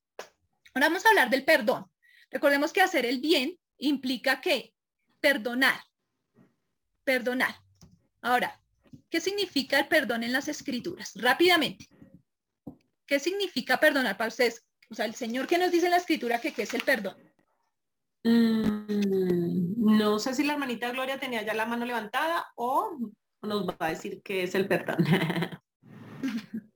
Ahora vamos a hablar del perdón. Recordemos que hacer el bien implica que perdonar. Perdonar. Ahora, ¿qué significa el perdón en las escrituras? Rápidamente. ¿Qué significa perdonar para ustedes? O sea, el Señor que nos dice en la escritura que qué es el perdón. Mm, no sé si la hermanita Gloria tenía ya la mano levantada o nos va a decir qué es el perdón.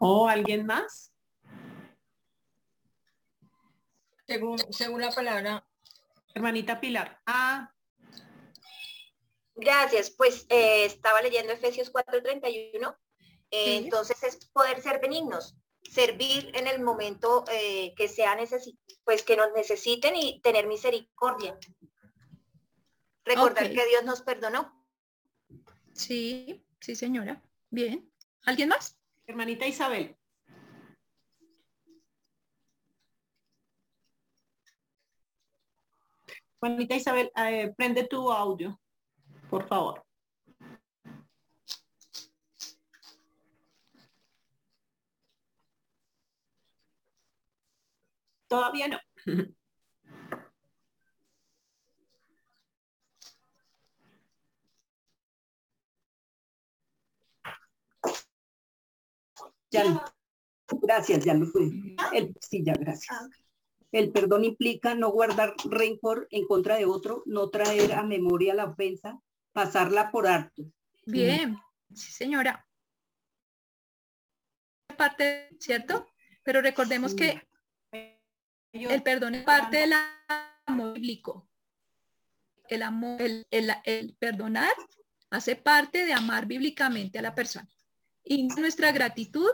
¿O alguien más? Según, según la palabra. Hermanita Pilar. Ah, Gracias, pues eh, estaba leyendo Efesios 4:31, eh, entonces es poder ser benignos, servir en el momento eh, que sea necesi- pues que nos necesiten y tener misericordia. Recordar que Dios nos perdonó. Sí, sí, señora. Bien. ¿Alguien más? hermanita Isabel. Hermanita Isabel, eh, prende tu audio, por favor. Todavía no. Ya, gracias, ya lo fue. El, sí, ya, gracias. El perdón implica no guardar rencor en contra de otro, no traer a memoria la ofensa, pasarla por alto. Bien. Sí, señora. parte, ¿cierto? Pero recordemos que el perdón es parte del amor bíblico. El amor, el, el perdonar hace parte de amar bíblicamente a la persona. Y nuestra gratitud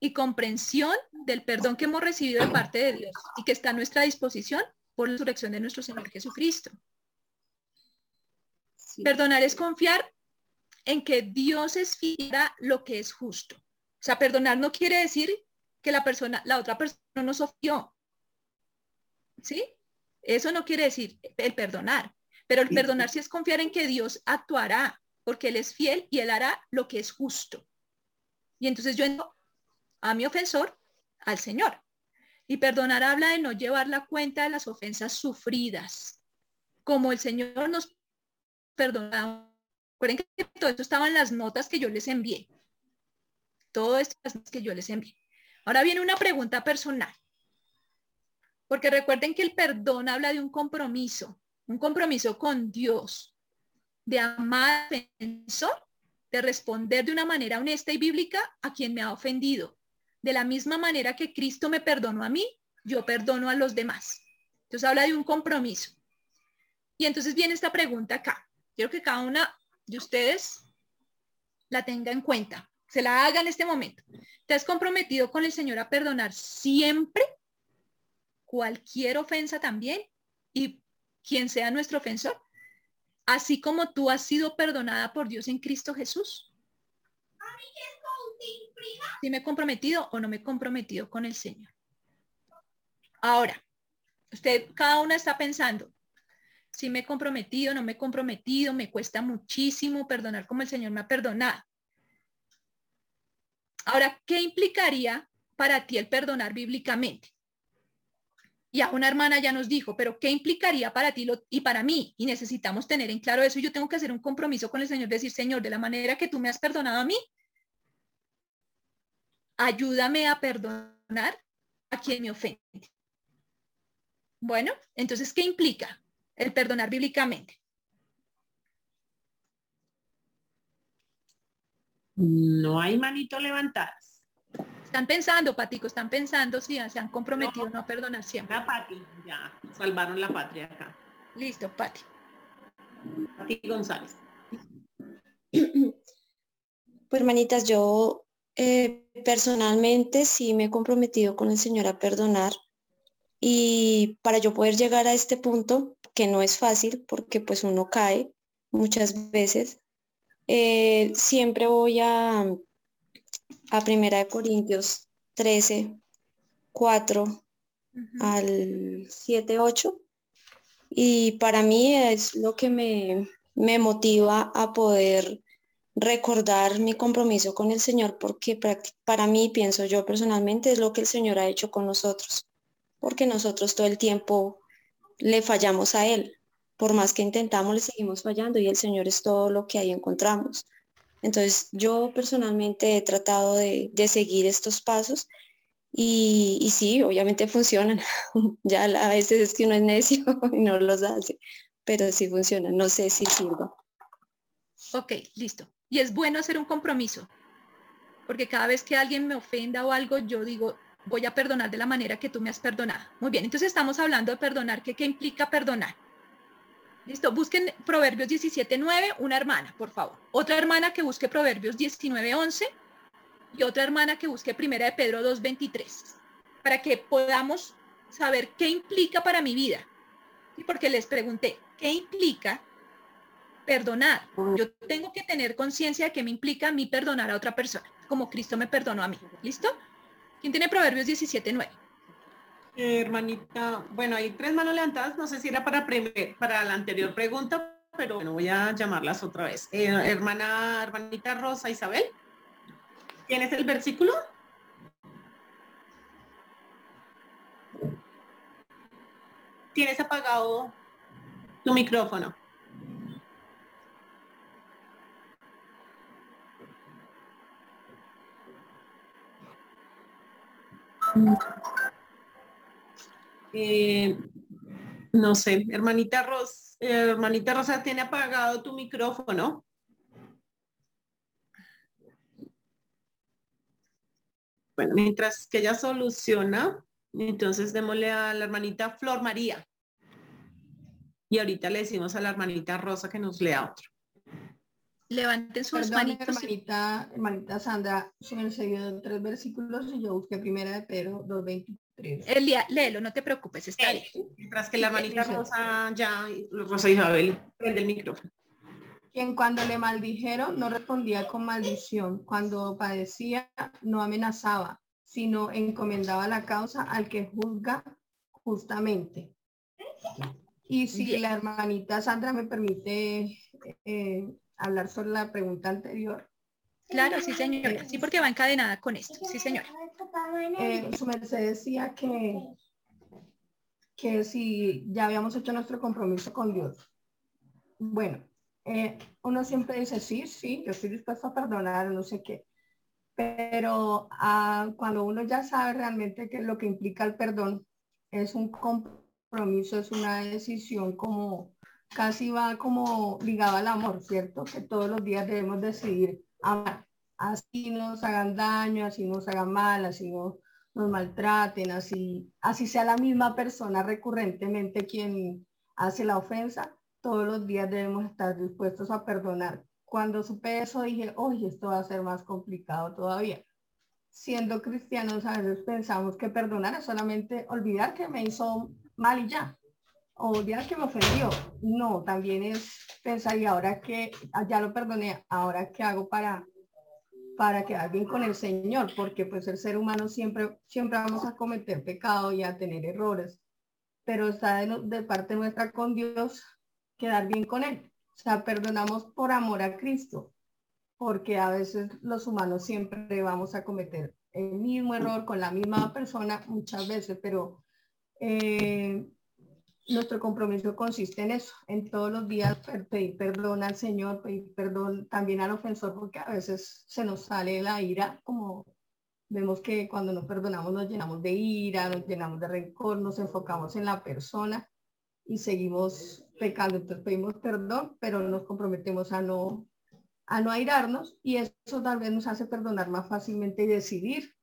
y comprensión del perdón que hemos recibido de parte de Dios y que está a nuestra disposición por la resurrección de nuestro Señor Jesucristo. Perdonar es confiar en que Dios es fiel a lo que es justo. O sea, perdonar no quiere decir que la persona, la otra persona nos ofendió. ¿Sí? Eso no quiere decir el perdonar. Pero el perdonar sí es confiar en que Dios actuará, porque Él es fiel y Él hará lo que es justo. Y entonces yo a mi ofensor al Señor. Y perdonar habla de no llevar la cuenta de las ofensas sufridas. Como el Señor nos perdona. Recuerden que todo esto estaba en las notas que yo les envié. Todo esto que yo les envié. Ahora viene una pregunta personal. Porque recuerden que el perdón habla de un compromiso, un compromiso con Dios, de amar al de responder de una manera honesta y bíblica a quien me ha ofendido, de la misma manera que Cristo me perdonó a mí, yo perdono a los demás. Entonces habla de un compromiso. Y entonces viene esta pregunta acá. Quiero que cada una de ustedes la tenga en cuenta, se la haga en este momento. ¿Te has comprometido con el Señor a perdonar siempre cualquier ofensa también y quien sea nuestro ofensor? Así como tú has sido perdonada por Dios en Cristo Jesús si me he comprometido o no me he comprometido con el Señor. Ahora, usted, cada una está pensando, si me he comprometido, no me he comprometido, me cuesta muchísimo perdonar como el Señor me ha perdonado. Ahora, ¿qué implicaría para ti el perdonar bíblicamente? Ya una hermana ya nos dijo, pero ¿qué implicaría para ti y para mí? Y necesitamos tener en claro eso. Yo tengo que hacer un compromiso con el Señor, decir, Señor, de la manera que tú me has perdonado a mí, ayúdame a perdonar a quien me ofende. Bueno, entonces, ¿qué implica el perdonar bíblicamente? No hay manito levantadas. Están pensando, Patico, están pensando si se han comprometido no, a perdonar siempre. Pati, ya, salvaron la patria acá. Listo, Pati. Pati González. Pues, hermanitas, yo eh, personalmente sí me he comprometido con el Señor a perdonar y para yo poder llegar a este punto, que no es fácil porque pues uno cae muchas veces, eh, siempre voy a, a Primera de Corintios 13, 4 al 7, 8 y para mí es lo que me, me motiva a poder recordar mi compromiso con el Señor porque para mí, pienso yo personalmente, es lo que el Señor ha hecho con nosotros, porque nosotros todo el tiempo le fallamos a Él. Por más que intentamos, le seguimos fallando y el Señor es todo lo que ahí encontramos. Entonces, yo personalmente he tratado de, seguir estos pasos y, y, sí, obviamente funcionan. ya a veces es que uno es necio y no los hace, pero sí funcionan. No sé si sirva. Ok, listo. Y es bueno hacer un compromiso, porque cada vez que alguien me ofenda o algo, yo digo, voy a perdonar de la manera que tú me has perdonado. Muy bien, entonces estamos hablando de perdonar. ¿Qué, qué implica perdonar? Listo, busquen Proverbios 17.9, una hermana, por favor. Otra hermana que busque Proverbios 19.11 y otra hermana que busque Primera de Pedro 2.23, para que podamos saber qué implica para mi vida. Y porque les pregunté, ¿qué implica perdonar. Yo tengo que tener conciencia de que me implica a mí perdonar a otra persona, como Cristo me perdonó a mí. ¿Listo? ¿Quién tiene Proverbios 17.9? Eh, hermanita, bueno, hay tres manos levantadas, no sé si era para, para la anterior pregunta, pero bueno, voy a llamarlas otra vez. Eh, hermana, hermanita Rosa Isabel, ¿tienes el versículo? Tienes apagado tu micrófono. Eh, no sé, hermanita Rosa, hermanita Rosa, tiene apagado tu micrófono. Bueno, mientras que ella soluciona, entonces démosle a la hermanita Flor María. Y ahorita le decimos a la hermanita Rosa que nos lea otro. Levanten sus Perdón, manitos. hermanita, hermanita Sandra, se me enseñó tres versículos y yo busqué primera de Pedro 2.23. Elia, léelo, no te preocupes, está bien. Mientras que la hermanita Rosa ya, Rosa Isabel, prende el micrófono. Quien cuando le maldijeron no respondía con maldición, cuando padecía no amenazaba, sino encomendaba la causa al que juzga justamente. Y si la hermanita Sandra me permite eh, hablar sobre la pregunta anterior. Claro, sí, señora. Sí, porque va encadenada con esto. Sí, señora. Eh, su merced decía que, que si ya habíamos hecho nuestro compromiso con Dios. Bueno, eh, uno siempre dice, sí, sí, yo estoy dispuesto a perdonar, no sé qué. Pero ah, cuando uno ya sabe realmente que lo que implica el perdón es un compromiso, es una decisión como casi va como ligado al amor, ¿cierto? Que todos los días debemos decidir amar. Así nos hagan daño, así nos hagan mal, así no, nos maltraten, así, así sea la misma persona recurrentemente quien hace la ofensa, todos los días debemos estar dispuestos a perdonar. Cuando supe eso dije, oye, esto va a ser más complicado todavía. Siendo cristianos a veces pensamos que perdonar es solamente olvidar que me hizo mal y ya, o olvidar que me ofendió. No, también es pensar, y ahora que ya lo perdoné, ahora qué hago para para quedar bien con el Señor, porque pues el ser humano siempre, siempre vamos a cometer pecado y a tener errores, pero está de, de parte nuestra con Dios quedar bien con Él. O sea, perdonamos por amor a Cristo, porque a veces los humanos siempre vamos a cometer el mismo error con la misma persona muchas veces, pero eh, nuestro compromiso consiste en eso, en todos los días pedir perdón al Señor, pedir perdón también al ofensor, porque a veces se nos sale la ira, como vemos que cuando nos perdonamos nos llenamos de ira, nos llenamos de rencor, nos enfocamos en la persona y seguimos pecando. Entonces pedimos perdón, pero nos comprometemos a no, a no airarnos y eso tal vez nos hace perdonar más fácilmente y decidir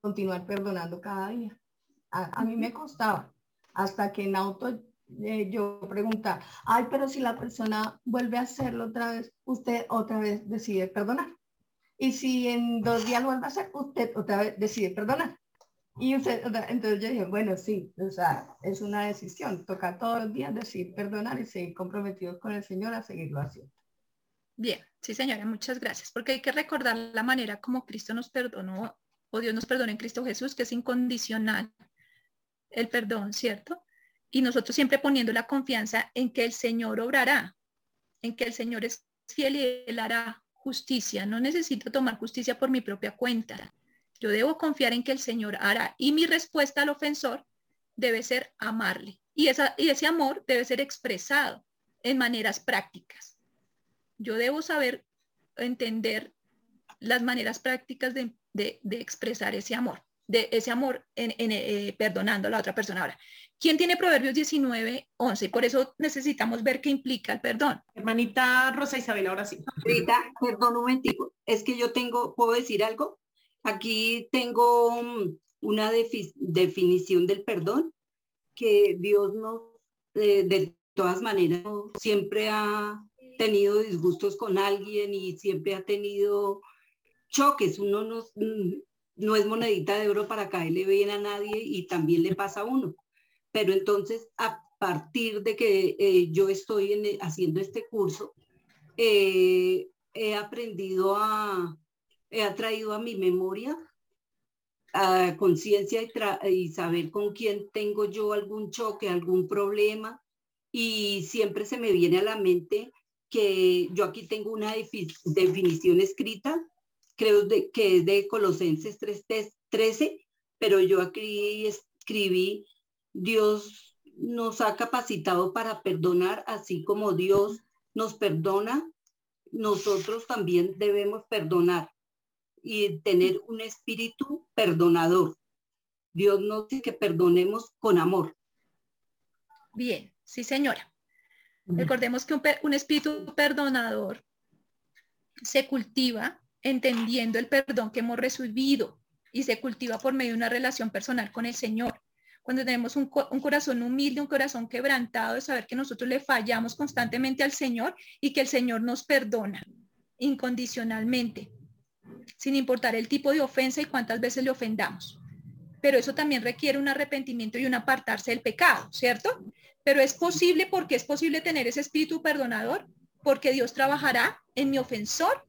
continuar perdonando cada día. A, a mí me costaba hasta que en auto eh, yo pregunta, ay, pero si la persona vuelve a hacerlo otra vez, usted otra vez decide perdonar. Y si en dos días lo vuelve a hacer, usted otra vez decide perdonar. Y usted, entonces yo dije, bueno, sí, o sea, es una decisión. Toca todos los días decidir perdonar y seguir comprometidos con el Señor a seguirlo haciendo. Bien, sí señora, muchas gracias, porque hay que recordar la manera como Cristo nos perdonó, o Dios nos perdonó en Cristo Jesús, que es incondicional el perdón, ¿cierto? Y nosotros siempre poniendo la confianza en que el Señor obrará, en que el Señor es fiel y él hará justicia. No necesito tomar justicia por mi propia cuenta. Yo debo confiar en que el Señor hará. Y mi respuesta al ofensor debe ser amarle. Y, esa, y ese amor debe ser expresado en maneras prácticas. Yo debo saber entender las maneras prácticas de, de, de expresar ese amor de ese amor en, en, eh, perdonando a la otra persona. Ahora, ¿quién tiene Proverbios 19, 11? Por eso necesitamos ver qué implica el perdón. Hermanita Rosa Isabel, ahora sí. Rita, perdón un momentico. Es que yo tengo, ¿puedo decir algo? Aquí tengo um, una definición del perdón que Dios no, eh, de todas maneras, siempre ha tenido disgustos con alguien y siempre ha tenido choques. Uno no, no es monedita de oro para caerle bien a nadie y también le pasa a uno. Pero entonces, a partir de que eh, yo estoy en, haciendo este curso, eh, he aprendido a, he traído a mi memoria, a conciencia y, y saber con quién tengo yo algún choque, algún problema. Y siempre se me viene a la mente que yo aquí tengo una definición escrita creo que es de Colosenses 3.13, pero yo aquí escribí, Dios nos ha capacitado para perdonar, así como Dios nos perdona, nosotros también debemos perdonar y tener un espíritu perdonador. Dios nos dice que perdonemos con amor. Bien, sí señora. Recordemos que un, un espíritu perdonador se cultiva entendiendo el perdón que hemos recibido y se cultiva por medio de una relación personal con el Señor. Cuando tenemos un, corazón humilde, un corazón quebrantado de saber que nosotros le fallamos constantemente al Señor y que el Señor nos perdona incondicionalmente, sin importar el tipo de ofensa y cuántas veces le ofendamos. Pero eso también requiere un arrepentimiento y un apartarse del pecado, ¿cierto? Pero es posible porque es posible tener ese espíritu perdonador, porque Dios trabajará en mi ofensor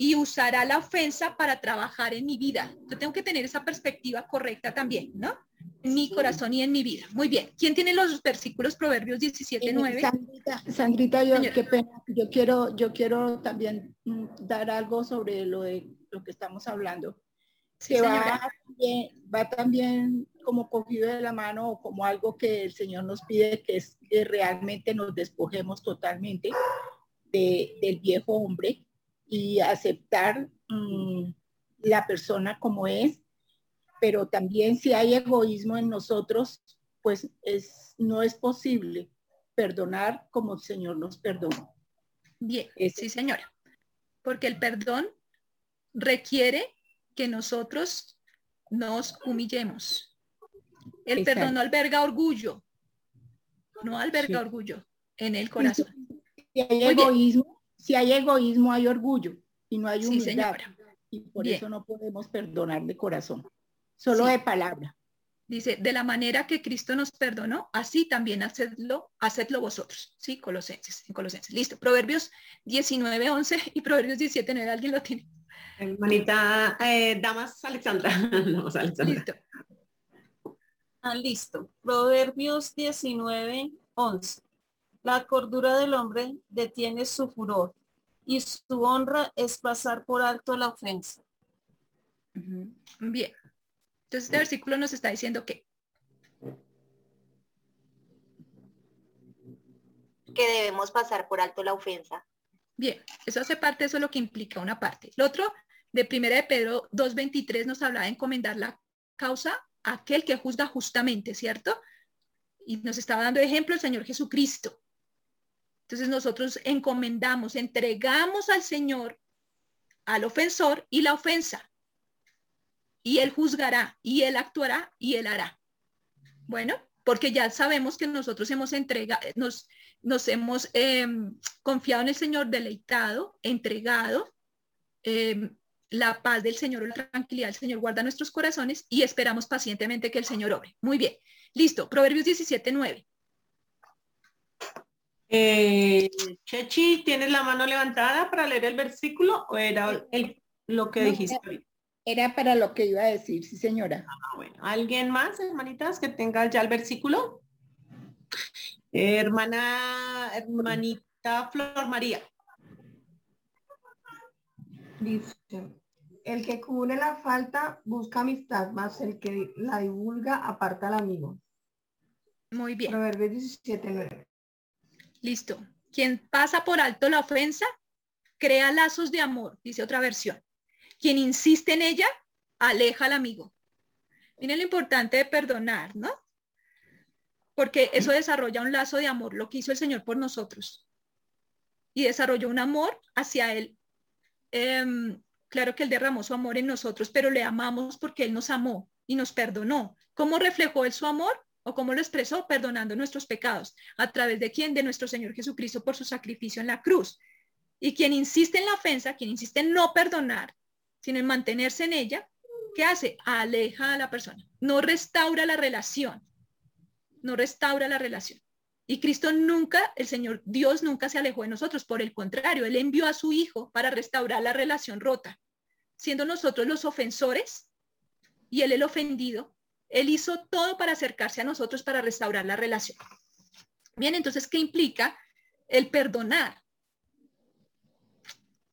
y usará la ofensa para trabajar en mi vida. Yo tengo que tener esa perspectiva correcta también, ¿no? En mi corazón y en mi vida. Muy bien. ¿Quién tiene los versículos Proverbios 17, 9? Eh, Sandrita, Sandrita yo, qué pena. Yo quiero, yo quiero también mm, dar algo sobre lo de lo que estamos hablando. Sí, que va también, va también como cogido de la mano o como algo que el Señor nos pide, que es que realmente nos despojemos totalmente de, del viejo hombre y aceptar mm, la persona como es, pero también si hay egoísmo en nosotros, pues es, no es posible perdonar como el Señor nos perdonó. Bien, sí señora, porque el perdón requiere que nosotros nos humillemos. El perdón no alberga orgullo, no alberga orgullo en el corazón. Si hay egoísmo, si hay egoísmo, hay orgullo y no hay humildad. y por eso no podemos perdonar de corazón, solo de palabra. Dice, de la manera que Cristo nos perdonó, así también hacedlo, hacedlo vosotros. Sí, Colosenses, en Colosenses. Listo. Proverbios 19, 11 y Proverbios 17, 9. ¿Alguien lo tiene? Hermanita, eh, Damas Alexandra. Damas Alexandra. Listo. Ah, listo. Proverbios 19, 11. La cordura del hombre detiene su furor y su honra es pasar por alto la ofensa. Bien. Entonces este versículo nos está diciendo que que debemos pasar por alto la ofensa. Bien, eso hace parte, eso es lo que implica una parte. Lo otro, de primera de Pedro 2.23 nos habla de encomendar la causa a aquel que juzga justamente, ¿cierto? Y nos estaba dando ejemplo el Señor Jesucristo. Entonces nosotros encomendamos, entregamos al Señor, al ofensor y la ofensa. Y Él juzgará, y Él actuará, y Él hará. Bueno, porque ya sabemos que nosotros hemos entregado, nos, hemos em, confiado en el Señor, deleitado, entregado. Em, la paz del Señor o la tranquilidad del Señor guarda nuestros corazones y esperamos pacientemente que el Señor obre. Muy bien. Listo. Proverbios 17, 9. Eh, Chechi, ¿tienes la mano levantada para leer el versículo o era lo que dijiste? Era, para lo que iba a decir, sí señora. Ah, bueno. ¿Alguien más, hermanitas, que tenga ya el versículo? hermana, hermanita Flor María. Dice, el que cubre la falta busca amistad, más el que la divulga aparta al amigo. Muy bien. Proverbios 17, 9. Listo. Quien pasa por alto la ofensa, crea lazos de amor, dice otra versión. Quien insiste en ella, aleja al amigo. Miren lo importante de perdonar, ¿no? Porque eso desarrolla un lazo de amor, lo que hizo el Señor por nosotros. Y desarrolló un amor hacia Él. Em, claro que Él derramó su amor en nosotros, pero le amamos porque Él nos amó y nos perdonó. ¿Cómo reflejó Él su amor? ¿O cómo lo expresó? Perdonando nuestros pecados. ¿A través de quién? De nuestro Señor Jesucristo por su sacrificio en la cruz. Y quien insiste en la ofensa, quien insiste en no perdonar, sino en mantenerse en ella, ¿qué hace? Aleja a la persona. No restaura la relación. No restaura la relación. Y Cristo nunca, el Señor Dios nunca se alejó de nosotros. Por el contrario, Él envió a su Hijo para restaurar la relación rota. Siendo nosotros los ofensores y Él el ofendido, él hizo todo para acercarse a nosotros para restaurar la relación. Bien, entonces, ¿qué implica el perdonar?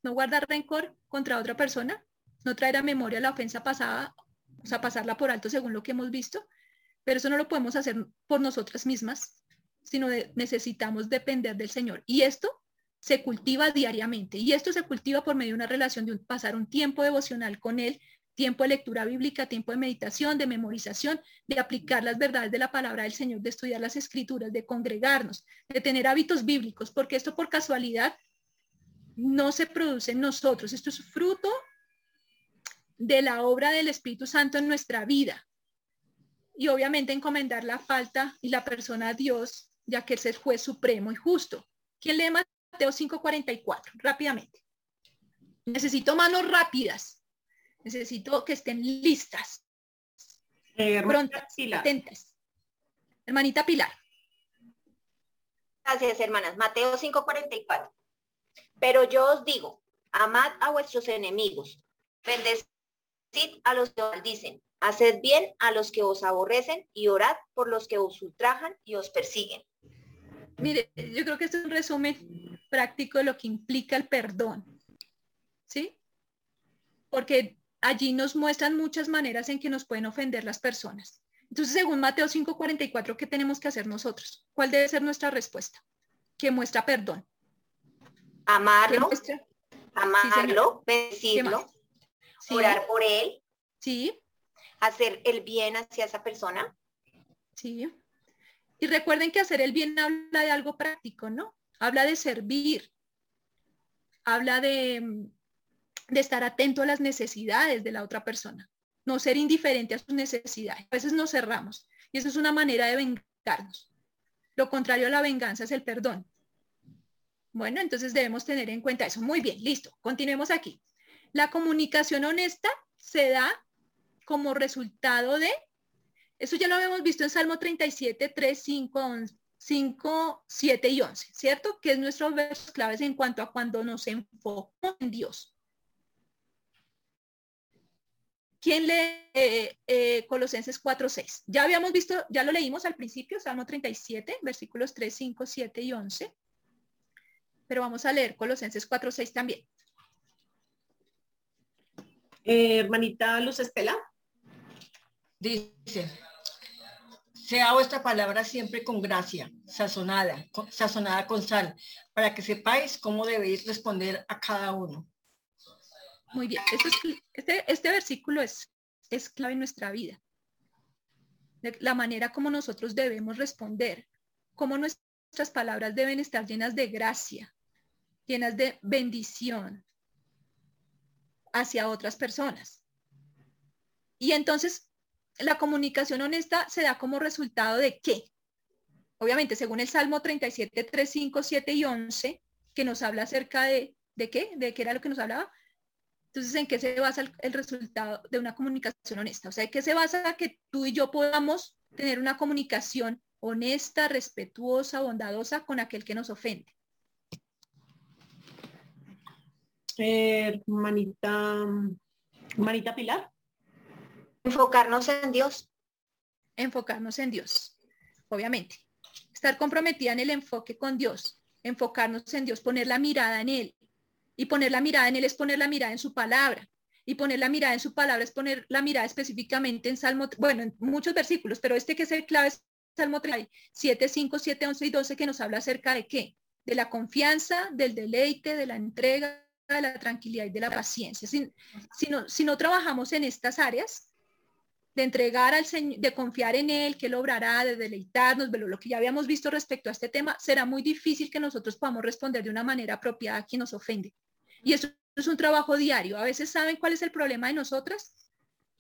No guardar rencor contra otra persona, no traer a memoria la ofensa pasada, o sea, pasarla por alto según lo que hemos visto, pero eso no lo podemos hacer por nosotras mismas, sino necesitamos depender del Señor. Y esto se cultiva diariamente y esto se cultiva por medio de una relación de pasar un tiempo devocional con Él, tiempo de lectura bíblica, tiempo de meditación, de memorización, de aplicar las verdades de la palabra del Señor, de estudiar las escrituras, de congregarnos, de tener hábitos bíblicos, porque esto por casualidad no se produce en nosotros, esto es fruto de la obra del Espíritu Santo en nuestra vida. Y obviamente encomendar la falta y la persona a Dios, ya que es el juez supremo y justo. ¿Quién lee Mateo 5:44? Rápidamente. Necesito manos rápidas. Necesito que estén listas. Eh, prontas, Pilar. atentas. Hermanita Pilar. Gracias, hermanas. Mateo 5:44. Pero yo os digo, amad a vuestros enemigos, bendecid a los que os maldicen, haced bien a los que os aborrecen y orad por los que os ultrajan y os persiguen. Mire, yo creo que este es un resumen práctico de lo que implica el perdón. ¿Sí? Porque allí nos muestran muchas maneras en que nos pueden ofender las personas. Entonces, según Mateo 5:44, ¿qué tenemos que hacer nosotros? ¿Cuál debe ser nuestra respuesta? Que muestra perdón. Amarlo, amarlo. Sí. orar por él, Sí, hacer el bien hacia esa persona. sí. Y recuerden que hacer el bien habla de algo práctico, ¿no? Habla de servir. Habla de, mm, de estar atento a las necesidades de la otra persona. No ser indiferente a sus necesidades. A veces nos cerramos. Y eso es una manera de vengarnos. Lo contrario a la venganza es el perdón. Bueno, entonces debemos tener en cuenta eso. Muy bien, listo. Continuemos aquí. La comunicación honesta se da como resultado de, eso ya lo habíamos visto en Salmo 37, 3, 5, 11, 5, 7 y 11, ¿cierto? Que es nuestros versos claves en cuanto a cuando nos enfocamos en Dios. ¿Quién lee eh, eh, Colosenses 4, 6? Ya habíamos visto, ya lo leímos al principio, Salmo 37, versículos 3, 5, 7 y 11. Pero vamos a leer Colosenses 4, 6 también. Eh, hermanita Luz Estela. Dice, sea vuestra palabra siempre con gracia, sazonada, con- sazonada con sal, para que sepáis cómo debéis responder a cada uno. Muy bien, Esto es- este, este versículo es, es clave en nuestra vida. La manera como nosotros debemos responder, cómo nuestras palabras deben estar llenas de gracia, llenas de bendición hacia otras personas. Y entonces, la comunicación honesta se da como resultado de qué? Obviamente, según el Salmo 37, 3, 5, 7 y 11, que nos habla acerca de, ¿de qué? ¿De qué era lo que nos hablaba? Entonces, ¿en qué se basa el, el resultado de una comunicación honesta? O sea, ¿en qué se basa que tú y yo podamos tener una comunicación honesta, respetuosa, bondadosa con aquel que nos ofende? Hermanita, hermanita Pilar. Enfocarnos en Dios. Enfocarnos en Dios, obviamente. Estar comprometida en el enfoque con Dios, enfocarnos en Dios, poner la mirada en Él. Y poner la mirada en Él es poner la mirada en su palabra. Y poner la mirada en su palabra es poner la mirada específicamente en Salmo, bueno, en muchos versículos, pero este que es el clave es Salmo 7, 5, 7, 11 y 12 que nos habla acerca de qué? De la confianza, del deleite, de la entrega, de la tranquilidad y de la paciencia. Si, no, si no trabajamos en estas áreas, de entregar al Señor, de confiar en Él, que Él obrará, de deleitarnos, de lo que ya habíamos visto respecto a este tema, será muy difícil que nosotros podamos responder de una manera apropiada a quien nos ofende. Y eso es un trabajo diario. A veces saben cuál es el problema de nosotras.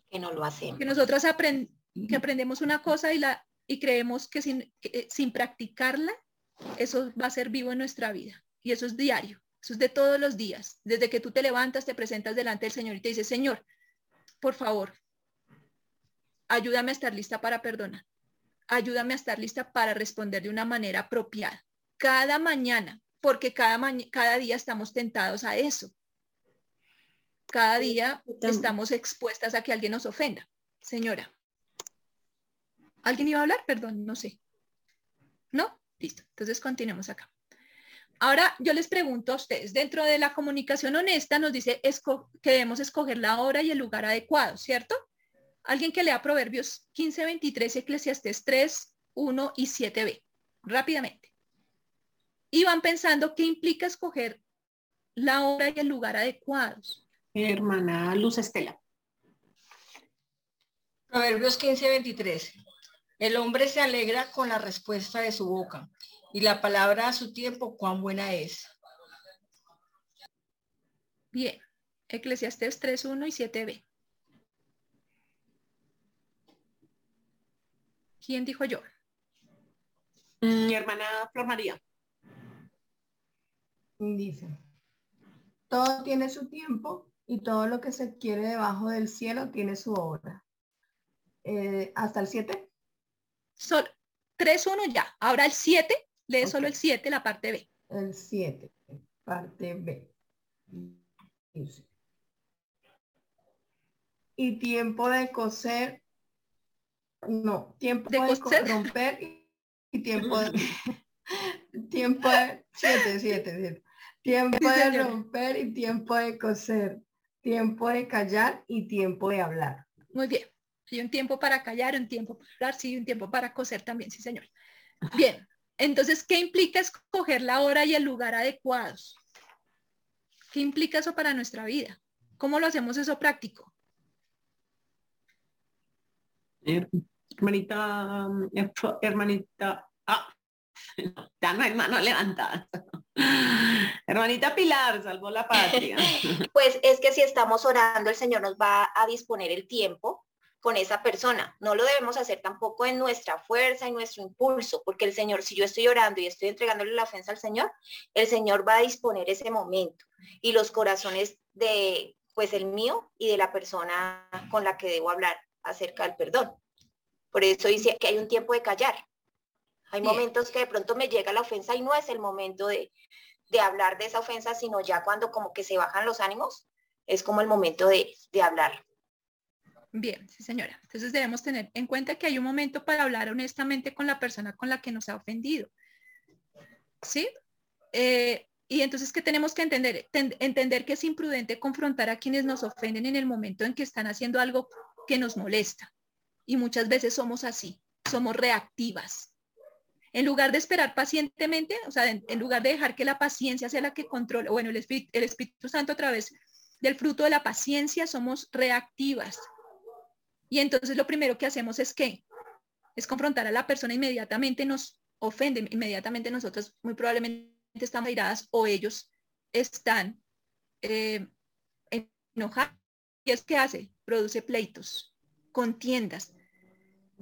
Que no lo hacemos. Que nosotras aprend que aprendemos una cosa y, la, y creemos que sin, que sin practicarla, eso va a ser vivo en nuestra vida. Y eso es diario. Eso es de todos los días. Desde que tú te levantas, te presentas delante del Señor y te dices, Señor, por favor, ayúdame a estar lista para perdonar. Ayúdame a estar lista para responder de una manera apropiada. Cada mañana, porque cada, ma cada día estamos tentados a eso. Cada día estamos expuestas a que alguien nos ofenda. Señora. ¿Alguien iba a hablar? Perdón, no sé. ¿No? Listo. Entonces continuemos acá. Ahora yo les pregunto a ustedes, dentro de la comunicación honesta nos dice que debemos escoger la hora y el lugar adecuado, ¿cierto? Alguien que lea Proverbios 15, 23, Eclesiastés 3, 1 y 7b. Rápidamente. Y van pensando qué implica escoger la hora y el lugar adecuados. Hermana Luz Estela. Proverbios 15, 23. El hombre se alegra con la respuesta de su boca y la palabra a su tiempo cuán buena es. Bien. Eclesiastés 3, 1 y 7b. ¿Quién dijo yo? Mi hermana Flor María. Dice, todo tiene su tiempo y todo lo que se quiere debajo del cielo tiene su obra. Eh, ¿Hasta el 7? Sol, 3-1 ya. Ahora el 7, lee solo el 7, la parte B. El 7, parte B. Dice, y tiempo de coser, no, tiempo de, coser? romper y, y tiempo de, tiempo de, 7, 7, 7. Tiempo Sí, de romper y tiempo de coser. Tiempo de callar y tiempo de hablar. Muy bien. Hay un tiempo para callar, un tiempo para hablar, sí, un tiempo para coser también, sí, señor. Bien. Entonces, ¿qué implica escoger la hora y el lugar adecuados? ¿Qué implica eso para nuestra vida? ¿Cómo lo hacemos eso práctico? Hermanita, hermanita, ah, ya no hay mano levantada. Hermanita Pilar, salvó la patria. Pues es que si estamos orando, el Señor nos va a disponer el tiempo con esa persona. No lo debemos hacer tampoco en nuestra fuerza y nuestro impulso, porque el Señor, si yo estoy orando y estoy entregándole la ofensa al Señor, el Señor va a disponer ese momento y los corazones de, pues el mío y de la persona con la que debo hablar acerca del perdón. Por eso dice que hay un tiempo de callar. Hay Bien. momentos que de pronto me llega la ofensa y no es el momento de, de hablar de esa ofensa, sino ya cuando como que se bajan los ánimos, es como el momento de, de hablar. Bien, sí, señora. Entonces debemos tener en cuenta que hay un momento para hablar honestamente con la persona con la que nos ha ofendido. ¿Sí? Eh, y entonces, ¿qué tenemos que entender? Ten- entender que es imprudente confrontar a quienes nos ofenden en el momento en que están haciendo algo que nos molesta. Y muchas veces somos así, somos reactivas. En lugar de esperar pacientemente, o sea, en, lugar de dejar que la paciencia sea la que controle, bueno, el Espíritu, el Espíritu Santo a través del fruto de la paciencia, somos reactivas. Y entonces lo primero que hacemos es que es confrontar a la persona inmediatamente nos ofende, inmediatamente nosotros muy probablemente estamos iradas o ellos están eh, enojados. ¿Y es que hace? Produce pleitos, contiendas.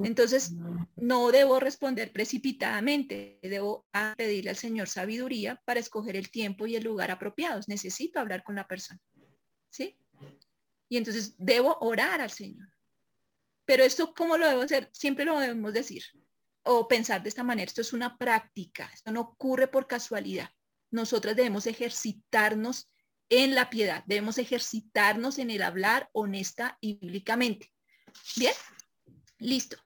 Entonces, no debo responder precipitadamente, debo pedirle al Señor sabiduría para escoger el tiempo y el lugar apropiados. Necesito hablar con la persona. ¿Sí? Y entonces debo orar al Señor. Pero esto, ¿cómo lo debo hacer? Siempre lo debemos decir o pensar de esta manera. Esto es una práctica. Esto no ocurre por casualidad. Nosotras debemos ejercitarnos en la piedad. Debemos ejercitarnos en el hablar honesta y bíblicamente. Bien, listo.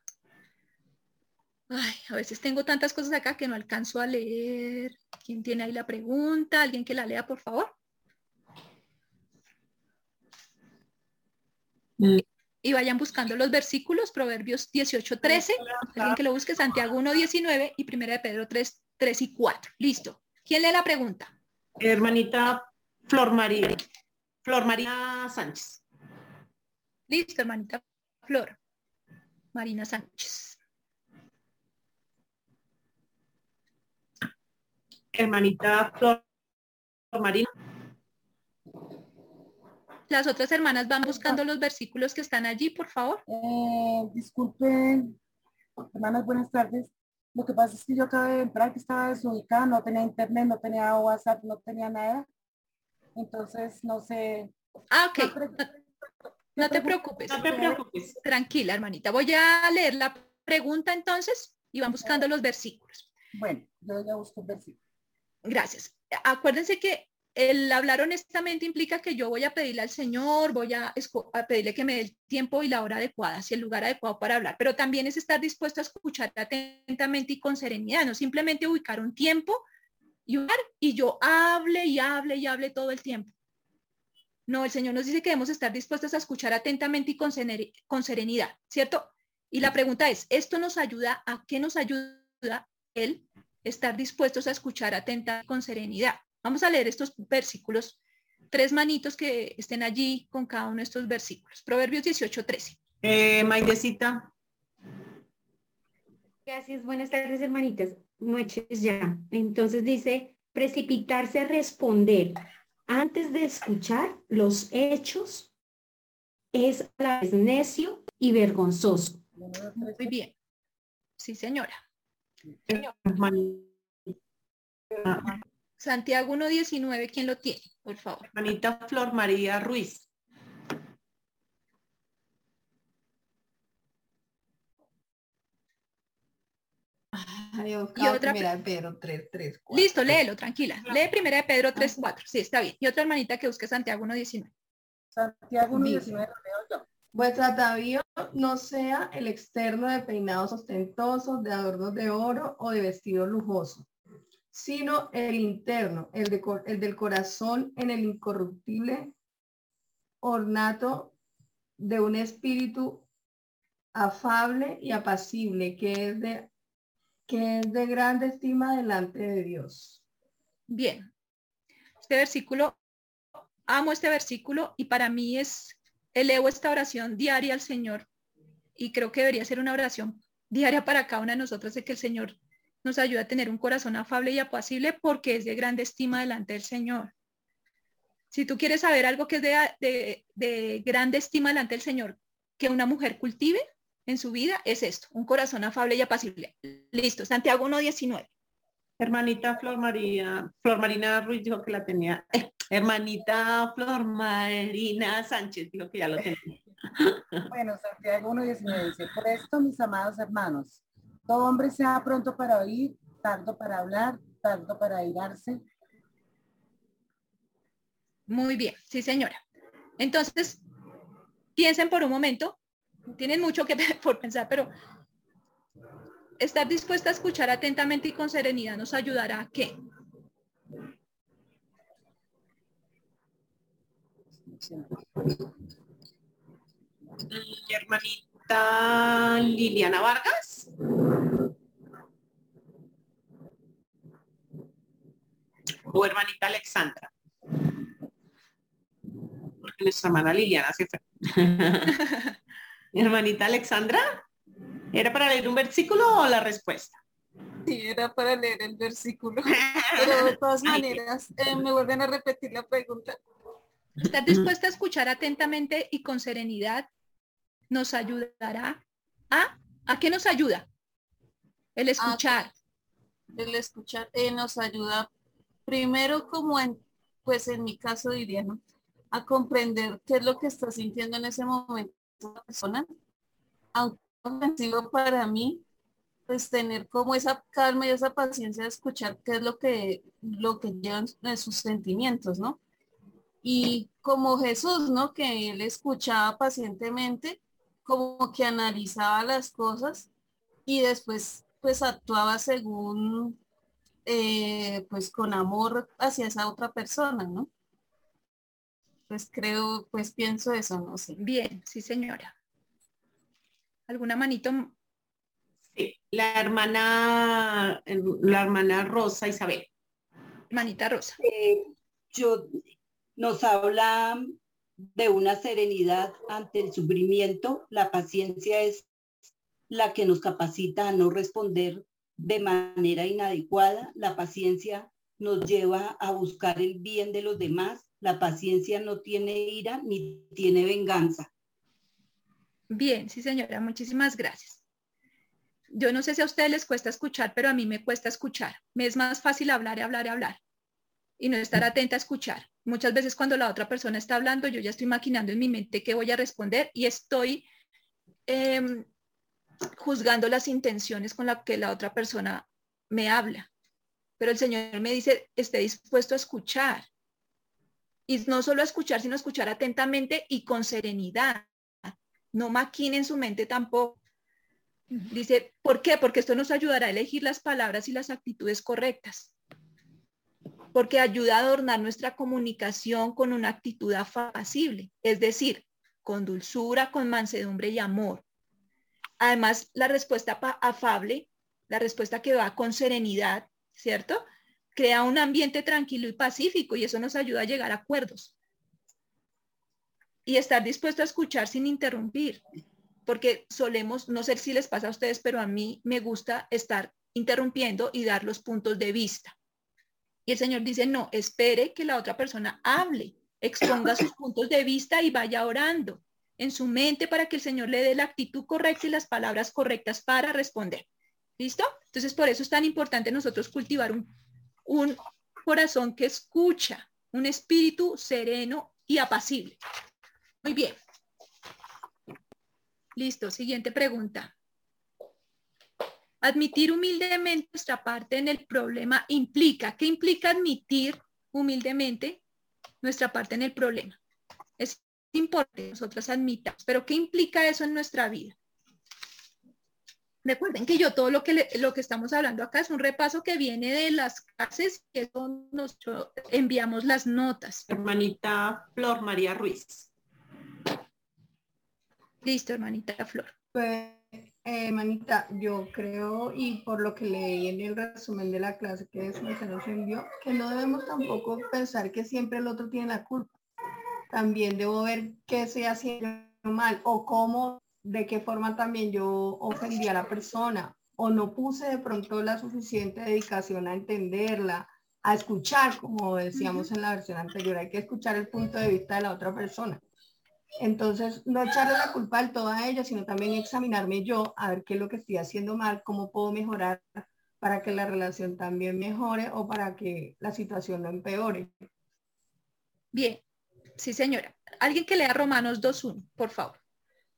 Ay, a veces tengo tantas cosas acá que no alcanzo a leer. ¿Quién tiene ahí la pregunta? ¿Alguien que la lea, por favor? Y vayan buscando los versículos, Proverbios 18, 13, alguien que lo busque, Santiago 1, 19 y Primera de Pedro 3, 3 y 4. Listo. ¿Quién lee la pregunta? Hermanita Flor María. Flor María Sánchez. Listo, hermanita Flor. Marina Sánchez. Hermanita Flor Marina. Las otras hermanas van buscando los versículos que están allí, por favor. Eh, disculpen, hermanas, buenas tardes. Lo que pasa es que yo acabé de entrar, que estaba desubicada, no tenía internet, no tenía WhatsApp, no tenía nada. Entonces, no sé. Ah, ok. No, no te preocupes. No te preocupes. Tranquila, hermanita. Voy a leer la pregunta entonces y van buscando los versículos. Bueno, yo ya busco un versículo. Gracias. Acuérdense que el hablar honestamente implica que yo voy a pedirle al Señor, voy a, pedirle que me dé el tiempo y la hora adecuada, si el lugar adecuado para hablar, pero también es estar dispuesto a escuchar atentamente y con serenidad, no simplemente ubicar un tiempo y, y yo hable y hable y hable todo el tiempo. No, el Señor nos dice que debemos estar dispuestos a escuchar atentamente y con, con serenidad, ¿cierto? Y la pregunta es, ¿esto nos ayuda a qué nos ayuda Él estar dispuestos a escuchar atentamente con serenidad? Vamos a leer estos versículos, tres manitos que estén allí con cada uno de estos versículos. Proverbios 18, 13. Eh, Maidecita. Gracias, buenas tardes, hermanitas. Noches ya. Entonces dice, precipitarse a responder antes de escuchar los hechos es a la vez necio y vergonzoso. Muy bien. Sí, señora. Santiago 1.19, ¿quién lo tiene? Por favor. Hermanita Flor María Ruiz. y otra primera de Pedro 3, 3, 4. Listo, léelo, tranquila. Lee primera de Pedro 3, 4. Sí, está bien. Y otra hermanita que busque Santiago 1.19. Santiago 1.19 Vuestro atavío no sea el externo de peinados ostentosos, de adornos de oro o de vestido lujoso, sino el interno, el, de, el del corazón en el incorruptible ornato de un espíritu afable y apacible, que es de que es de grande estima delante de Dios. Bien. Este versículo, amo este versículo y para mí es, elevo esta oración diaria al Señor y creo que debería ser una oración diaria para cada una de nosotros de que el Señor nos ayude a tener un corazón afable y apacible porque es de grande estima delante del Señor. Si tú quieres saber algo que es de, de, de grande estima delante del Señor, que una mujer cultive, en su vida es esto, un corazón afable y apacible. Listo, Santiago 1.19. Hermanita Flor María, Flor Marina Ruiz dijo que la tenía. Hermanita Flor Marina Sánchez dijo que ya lo tenía. Bueno, Santiago 1.19 dice, por esto, mis amados hermanos, todo hombre sea pronto para oír, tardo para hablar, tardo para irarse. Muy bien, sí señora. Entonces, piensen por un momento tienen mucho que por pensar, pero estar dispuesta a escuchar atentamente y con serenidad nos ayudará a qué? Mi hermanita Liliana Vargas. O hermanita Alexandra. Porque nuestra hermana Liliana se fue. Hermanita Alexandra, ¿era para leer un versículo o la respuesta? Sí, era para leer el versículo. Pero de todas maneras, eh, me vuelven a repetir la pregunta. Estar dispuesta a escuchar atentamente y con serenidad nos ayudará a... ¿A qué nos ayuda? El escuchar. el escuchar eh, nos ayuda primero como en, pues en mi caso diría, ¿no? A comprender qué es lo que está sintiendo en ese momento persona, aunque para mí, pues tener como esa calma y esa paciencia de escuchar qué es lo que, lo que llevan sus sentimientos, ¿no? Y como Jesús, ¿no? Que él escuchaba pacientemente, como que analizaba las cosas y después pues actuaba según, eh, pues con amor hacia esa otra persona, ¿no? pues creo, pues pienso eso, no sé. Bien, sí señora. ¿Alguna manito? Sí, la hermana, la hermana Rosa Isabel. Hermanita Rosa. Eh, yo nos habla de una serenidad ante el sufrimiento. La paciencia es la que nos capacita a no responder de manera inadecuada. La paciencia nos lleva a buscar el bien de los demás la paciencia no tiene ira ni tiene venganza. Bien, sí señora, muchísimas gracias. Yo no sé si a ustedes les cuesta escuchar, pero a mí me cuesta escuchar. Me es más fácil hablar y hablar y hablar y no estar atenta a escuchar. Muchas veces cuando la otra persona está hablando, yo ya estoy maquinando en mi mente qué voy a responder y estoy em, juzgando las intenciones con las que la otra persona me habla. Pero el Señor me dice, esté dispuesto a escuchar y no solo escuchar, sino escuchar atentamente y con serenidad. No maquine en su mente tampoco. Dice, ¿por qué? Porque esto nos ayudará a elegir las palabras y las actitudes correctas. Porque ayuda a adornar nuestra comunicación con una actitud apacible, es decir, con dulzura, con mansedumbre y amor. Además, la respuesta afable, la respuesta que va con serenidad, ¿cierto? crea un ambiente tranquilo y pacífico y eso nos ayuda a llegar a acuerdos. Y estar dispuesto a escuchar sin interrumpir, porque solemos, no sé si les pasa a ustedes, pero a mí me gusta estar interrumpiendo y dar los puntos de vista. Y el Señor dice, no, espere que la otra persona hable, exponga sus puntos de vista y vaya orando en su mente para que el Señor le dé la actitud correcta y las palabras correctas para responder. ¿Listo? Entonces, por eso es tan importante nosotros cultivar un, un corazón que escucha, un espíritu sereno y apacible. Muy bien. Listo, siguiente pregunta. Admitir humildemente nuestra parte en el problema implica, ¿qué implica admitir humildemente nuestra parte en el problema? Es importante que nosotros admitamos, pero ¿qué implica eso en nuestra vida? Recuerden que yo todo lo que, lo que estamos hablando acá es un repaso que viene de las clases que nosotros enviamos las notas. Hermanita Flor María Ruiz. Listo, hermanita Flor. Pues, hermanita, yo creo, y por lo que leí en el resumen de la clase que se nos envió, que no debemos tampoco pensar que siempre el otro tiene la culpa. También debo ver qué se haciendo mal o cómo, de qué forma también yo ofendí a la persona o no puse de pronto la suficiente dedicación a entenderla, a escuchar, como decíamos en la versión anterior, hay que escuchar el punto de vista de la otra persona. Entonces, no echarle la culpa del todo a ella, sino también examinarme yo, a ver qué es lo que estoy haciendo mal, cómo puedo mejorar para que la relación también mejore o para que la situación no empeore. Bien, sí señora. Alguien que lea Romanos 2.1, por favor.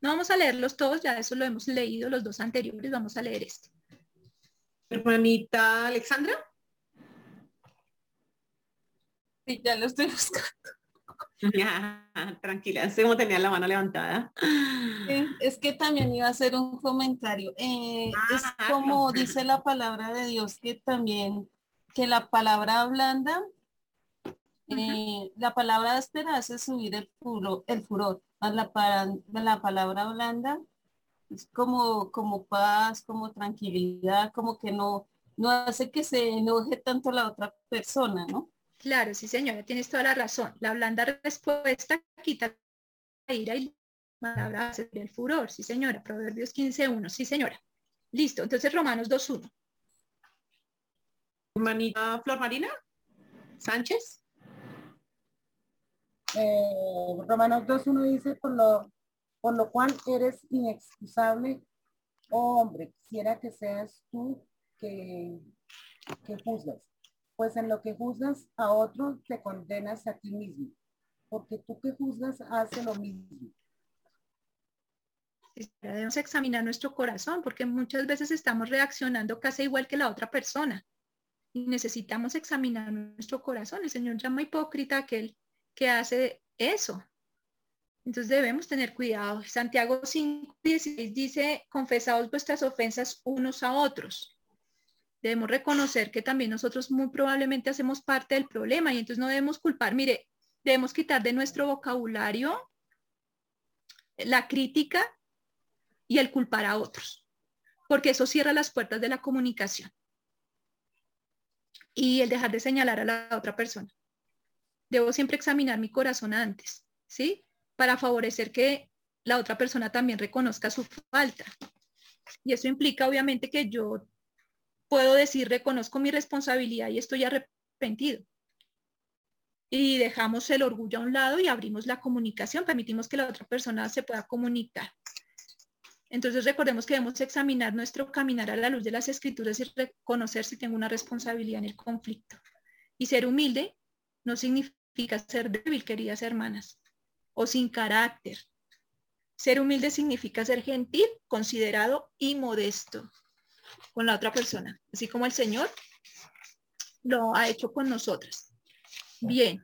No vamos a leerlos todos, ya eso lo hemos leído los dos anteriores, vamos a leer este. Hermanita Alexandra. Sí, ya lo estoy buscando. Ya, tranquila, sé cómo tenía la mano levantada. es que también iba a hacer un comentario. Eh, es Ah, como dice la palabra de Dios que también, que la palabra blanda, eh, la palabra áspera hace subir el furor, el furor. La, la palabra blanda es como, como paz, como tranquilidad, como que no, no hace que se enoje tanto la otra persona, ¿no? Claro, sí señora, tienes toda la razón. La blanda respuesta quita la ira y la palabra hace el furor. Sí señora, Proverbios 15.1. Sí señora. Listo, entonces Romanos 2.1. Hermanita Flor Marina Sánchez. Eh, Romanos 2.1 dice, por lo, por lo cual eres inexcusable, oh hombre, quisiera que seas tú que, que juzgas. Pues en lo que juzgas a otro, te condenas a ti mismo, porque tú que juzgas hace lo mismo. Debemos examinar nuestro corazón porque muchas veces estamos reaccionando casi igual que la otra persona. Y necesitamos examinar nuestro corazón. El Señor llama hipócrita a aquel que hace eso. Entonces debemos tener cuidado. Santiago 5:16 dice, confesaos vuestras ofensas unos a otros. Debemos reconocer que también nosotros muy probablemente hacemos parte del problema y entonces no debemos culpar. Mire, debemos quitar de nuestro vocabulario la crítica y el culpar a otros, porque eso cierra las puertas de la comunicación y el dejar de señalar a la otra persona. Debo siempre examinar mi corazón antes, ¿sí? Para favorecer que la otra persona también reconozca su falta. Y eso implica obviamente que yo puedo decir, reconozco mi responsabilidad y estoy arrepentido. Y dejamos el orgullo a un lado y abrimos la comunicación, permitimos que la otra persona se pueda comunicar. Entonces recordemos que debemos examinar nuestro caminar a la luz de las escrituras y reconocer si tengo una responsabilidad en el conflicto. Y ser humilde no significa ser débil, queridas hermanas, o sin carácter. Ser humilde significa ser gentil, considerado y modesto con la otra persona, así como el Señor lo ha hecho con nosotras. Bien.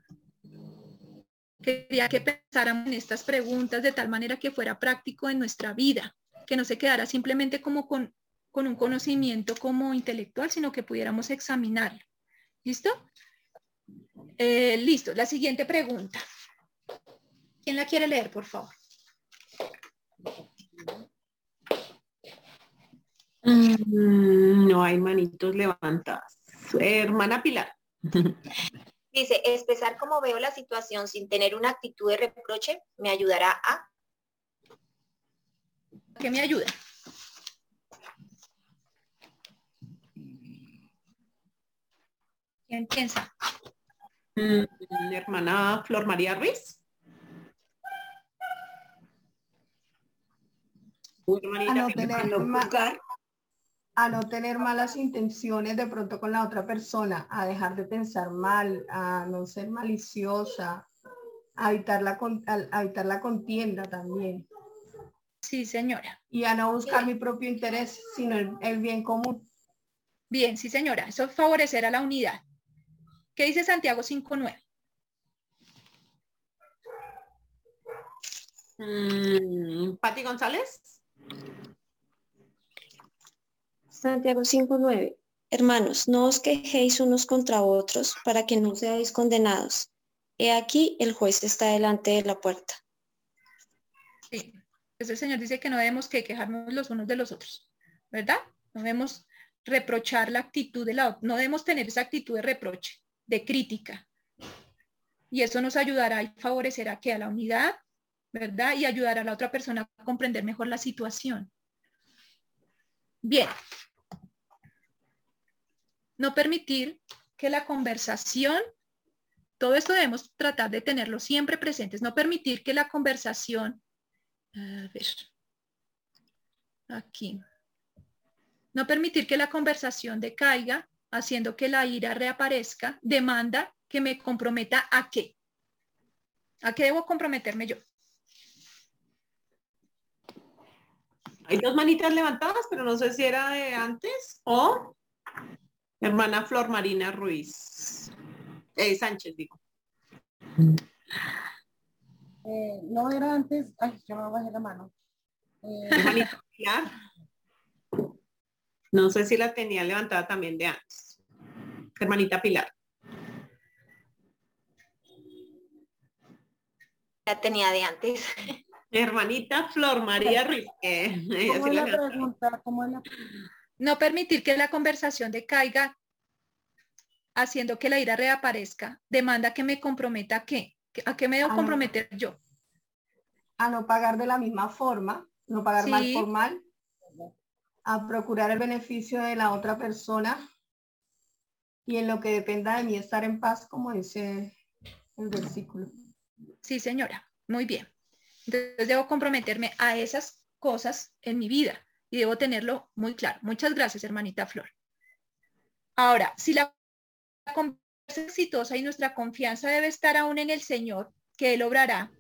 Quería que pensáramos en estas preguntas de tal manera que fuera práctico en nuestra vida, que no se quedara simplemente como con, con un conocimiento como intelectual, sino que pudiéramos examinarlo. ¿Listo? Eh, listo. La siguiente pregunta. ¿Quién la quiere leer, por favor? Mm, no hay manitos levantadas. Hermana Pilar. Dice, expresar cómo veo la situación sin tener una actitud de reproche me ayudará a... ¿Qué me ayuda? ¿Quién piensa? Mm, hermana Flor María Ruiz. Uy, hermanita, A no ¿qué le tener pasó? ma- a no tener malas intenciones de pronto con la otra persona, a dejar de pensar mal, a no ser maliciosa, a evitar la, a evitar la contienda también. Sí, señora. Y a no buscar mi propio interés, sino el, bien común. Bien, sí, señora. Eso favorecerá la unidad. ¿Qué dice Santiago 5.9? Mm, Pati González. Santiago 5.9. Hermanos, no os quejéis unos contra otros para que no seáis condenados. He aquí, el juez está delante de la puerta. Sí, pues el Señor dice que no debemos que quejarnos los unos de los otros, ¿verdad? No debemos reprochar la actitud de la no debemos tener esa actitud de reproche, de crítica. Y eso nos ayudará y favorecerá que a la unidad, ¿verdad? Y ayudará a la otra persona a comprender mejor la situación. Bien, no permitir que la conversación, todo esto debemos tratar de tenerlo siempre presentes, no permitir que la conversación, a ver, aquí, no permitir que la conversación decaiga, haciendo que la ira reaparezca, demanda que me comprometa a qué. ¿A qué debo comprometerme yo? Hay dos manitas levantadas, pero no sé si era de antes o Hermana Flor Marina Ruiz. Eh, Sánchez, digo. Eh, no era antes. Ay, yo me bajé la mano. Eh, no sé si la tenía levantada también de antes. Hermanita Pilar. La tenía de antes. Hermanita Flor María Ruiz. ¿Cómo la pregunta? ¿Cómo la no permitir que la conversación decaiga haciendo que la ira reaparezca. Demanda que me comprometa a qué. ¿A qué me debo comprometer yo? A no pagar de la misma forma, no pagar mal por mal, a procurar el beneficio de la otra persona y en lo que dependa de mí estar en paz, como dice el versículo. Sí, señora, muy bien. Entonces debo comprometerme a esas cosas en mi vida y debo tenerlo muy claro. Muchas gracias, hermanita Flor. Ahora, si la conversación es exitosa y nuestra confianza debe estar aún en el Señor, que Él obrará,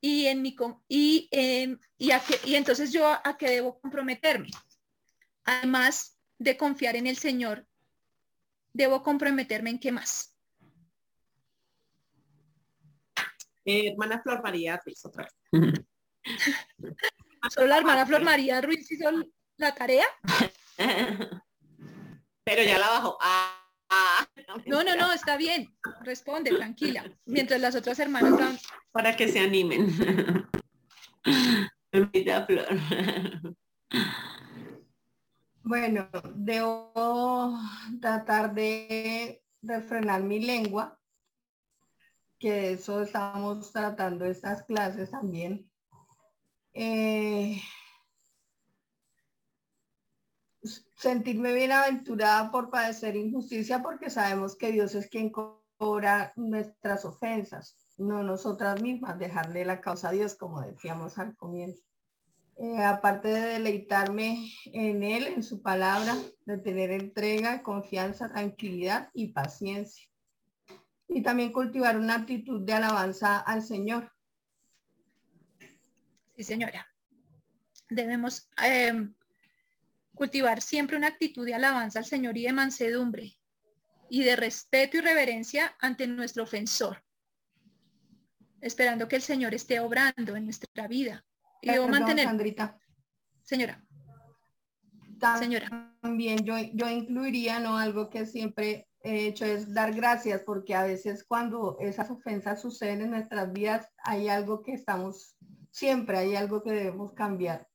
y en mi y, y, y entonces yo a qué debo comprometerme además de confiar en el señor debo comprometerme en qué más eh, hermana Flor María otra vez ¿Solo la hermana Flor María Ruiz hizo la tarea? Pero ya la bajó. Ah, no, no, no, está bien. Responde, tranquila. Mientras las otras hermanas van... Para que se animen. Flor. Bueno, debo tratar de, de frenar mi lengua, que eso estamos tratando estas clases también. Eh, sentirme bienaventurada por padecer injusticia porque sabemos que Dios es quien cobra nuestras ofensas, no nosotras mismas, dejarle la causa a Dios, como decíamos al comienzo. Eh, aparte de deleitarme en Él, en su palabra, de tener entrega, confianza, tranquilidad y paciencia. Y también cultivar una actitud de alabanza al Señor. Sí, señora. Debemos em, cultivar siempre una actitud de alabanza al Señor y de mansedumbre y de respeto y reverencia ante nuestro ofensor, esperando que el Señor esté obrando en nuestra vida. Y debo mantener... Señora. Señora. También yo, yo incluiría, ¿no? Algo que siempre he hecho es dar gracias, porque a veces cuando esas ofensas suceden en nuestras vidas, hay algo que estamos siempre hay algo que debemos cambiar.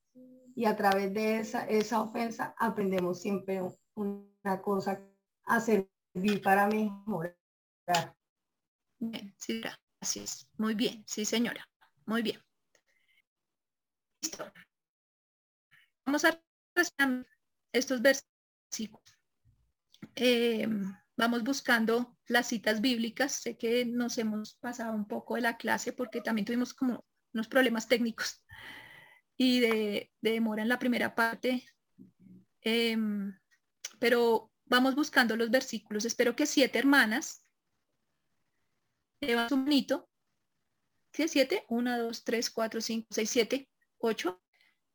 Y a través de esa, esa ofensa aprendemos siempre una cosa a servir para mejorar. Bien, sí, gracias. Muy bien, sí, señora. Muy bien. Listo. Vamos a estos versículos. Eh, vamos buscando las citas bíblicas. Sé que nos hemos pasado un poco de la clase porque también tuvimos como unos problemas técnicos y de, demora en la primera parte Em, pero vamos buscando los versículos. Espero que siete hermanas llevan su bonito. ¿Sí? Siete. Una, dos, tres, cuatro, cinco, seis, siete, ocho.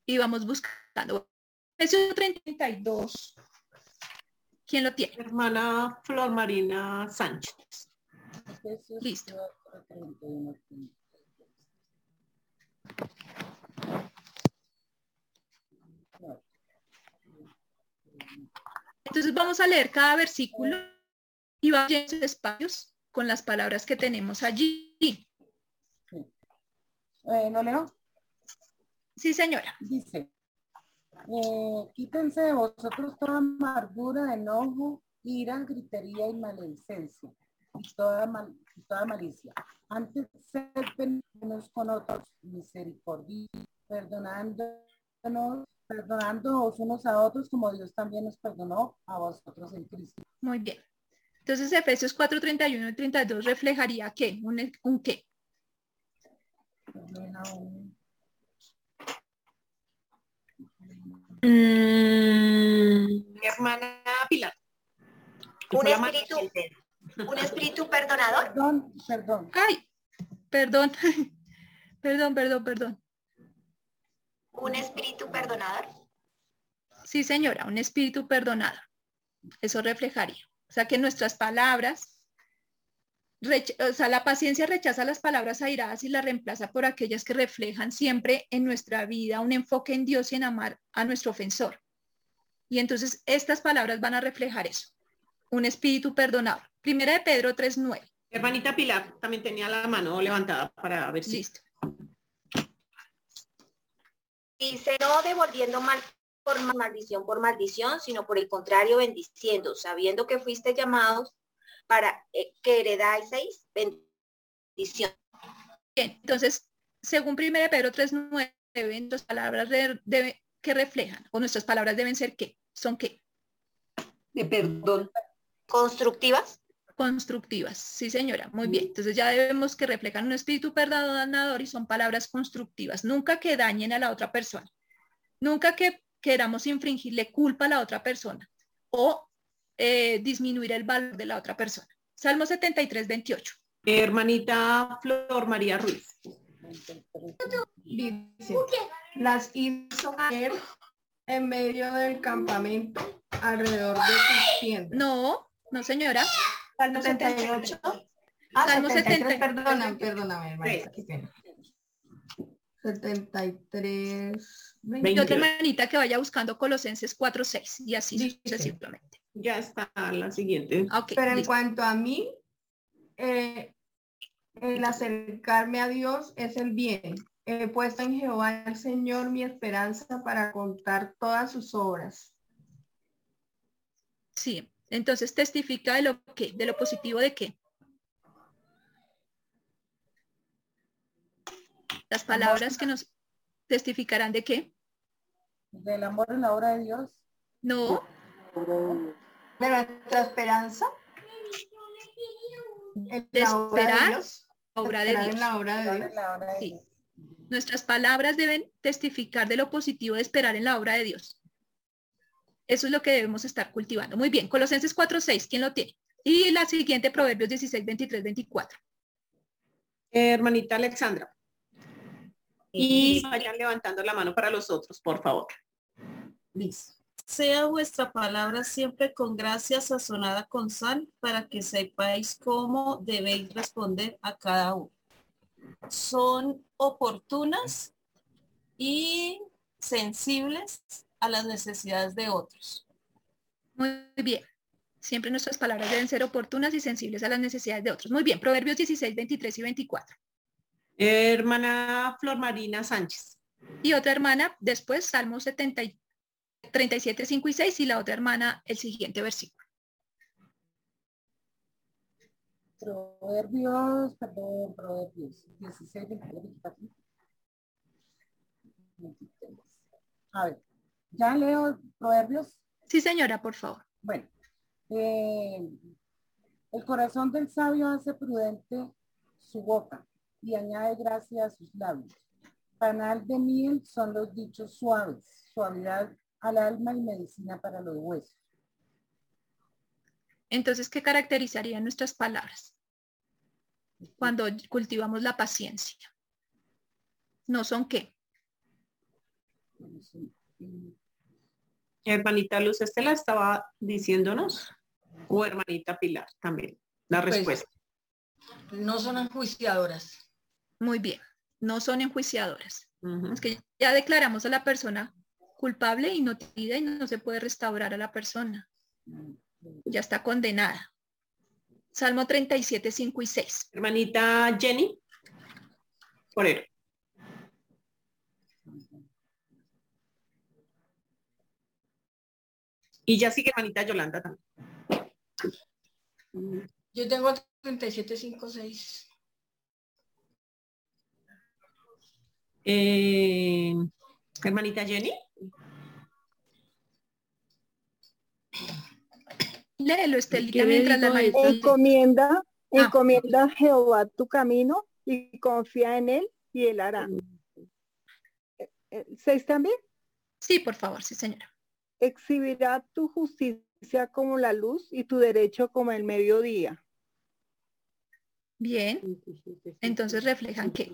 Y vamos buscando. Efesios 32. ¿Quién lo tiene? Hermana Flor Marina Sánchez. Listo. Vamos a leer cada versículo y vamos a espacios con las palabras que tenemos allí. Eh, ¿No leo? Sí, señora. Dice, eh, quítense de vosotros toda amargura, enojo, ira, gritería y maledicencia, y toda, mal, toda malicia. Antes ser unos con otros, misericordia, perdonándonos, perdonándonos unos a otros como Dios también nos perdonó a vosotros en Cristo. Muy bien. Entonces Efesios 4, 31 y 32 reflejaría qué, un, un qué. Mm, mi hermana Pilar. Un espíritu, un espíritu perdonador. Perdón, perdón. Ay, perdón. perdón, perdón, perdón. Un espíritu perdonador. Sí, señora, un espíritu perdonador. Eso reflejaría. O sea, que nuestras palabras o sea, la paciencia rechaza las palabras airadas y las reemplaza por aquellas que reflejan siempre en nuestra vida un enfoque en Dios y en amar a nuestro ofensor. Y entonces estas palabras van a reflejar eso, un espíritu perdonado. Primera de Pedro 3.9. Hermanita Pilar también tenía la mano levantada para ver si... Listo. Dice, no devolviendo mal por maldición por maldición, sino por el contrario bendiciendo, sabiendo que fuiste llamados para eh, que heredáis bendición. Bien, entonces, según 1 Pedro 3.9, nuestras palabras de, que reflejan, o nuestras palabras deben ser qué, son qué. De perdón. Constructivas. Constructivas, sí señora, muy bien. Entonces ya debemos que reflejan un espíritu perdonador y son palabras constructivas. Nunca que dañen a la otra persona. Nunca que queramos infringirle culpa a la otra persona o eh, disminuir el valor de la otra persona. Salmo 73, 28. Hermanita Flor María Ruiz. Dice, las hizo caer en medio del campamento alrededor de sus tiendas. No, no señora. Salmo 78. Ah, Salmo 73, perdóname, perdóname, hermanita, qué pena. 73. 28. otra hermanita que vaya buscando Colosenses 4, 6 y así sucesivamente. Ya está la siguiente. Pero en cuanto a mí, eh, el acercarme a Dios es el bien. He puesto en Jehová el Señor mi esperanza para contar todas sus obras. Sí, entonces testifica de lo que, de lo positivo de qué. Las palabras que nos testificarán de qué. Del amor en la obra de Dios. No de nuestra esperanza. De esperar obra de Dios. la obra de Dios. Sí. Nuestras palabras deben testificar de lo positivo de esperar en la obra de Dios. Eso es lo que debemos estar cultivando. Muy bien, Colosenses 4.6, ¿quién lo tiene? Y la siguiente, Proverbios 16, 23, 24. hermanita Alexandra. Y vayan levantando la mano para los otros, por favor. Listo. Sea vuestra palabra siempre con gracia sazonada con sal para que sepáis cómo debéis responder a cada uno. Son oportunas y sensibles a las necesidades de otros. Muy bien. Siempre nuestras palabras deben ser oportunas y sensibles a las necesidades de otros. Muy bien. Proverbios 16, 23 y 24. Hermana Flor Marina Sánchez. Y otra hermana, después Salmo 73 37, 5 y 6 y la otra hermana el siguiente versículo. Proverbios, perdón, Proverbios 16, 23, A ver, ¿ya leo Proverbios? Sí, señora, por favor. Bueno, eh, el corazón del sabio hace prudente su boca y añade gracia a sus labios. Panal de miel son los dichos suaves, suavidad al alma y medicina para los huesos. Entonces, ¿qué caracterizarían nuestras palabras? Cuando cultivamos la paciencia. ¿No son qué? Hermanita Luz Estela estaba diciéndonos, o hermanita Pilar también, la Pues, respuesta. No son enjuiciadoras. Muy bien, no son enjuiciadoras. Es que ya declaramos a la persona culpable y no y no se puede restaurar a la persona. Ya está condenada. Salmo 37, 5 y 6. Hermanita Jenny. Por él. Y ya sigue hermanita Yolanda también. Yo tengo 3756. Eh, hermanita Jenny. Léelo, Estelita, ¿Qué me mientras la hermanita- eso? Encomienda, Ah. encomienda a Jehová tu camino y confía en él y él hará. Eh, eh, ¿Seis también? Sí, por favor, sí, señora. Exhibirá tu justicia como la luz y tu derecho como el mediodía. Bien. Entonces reflejan que.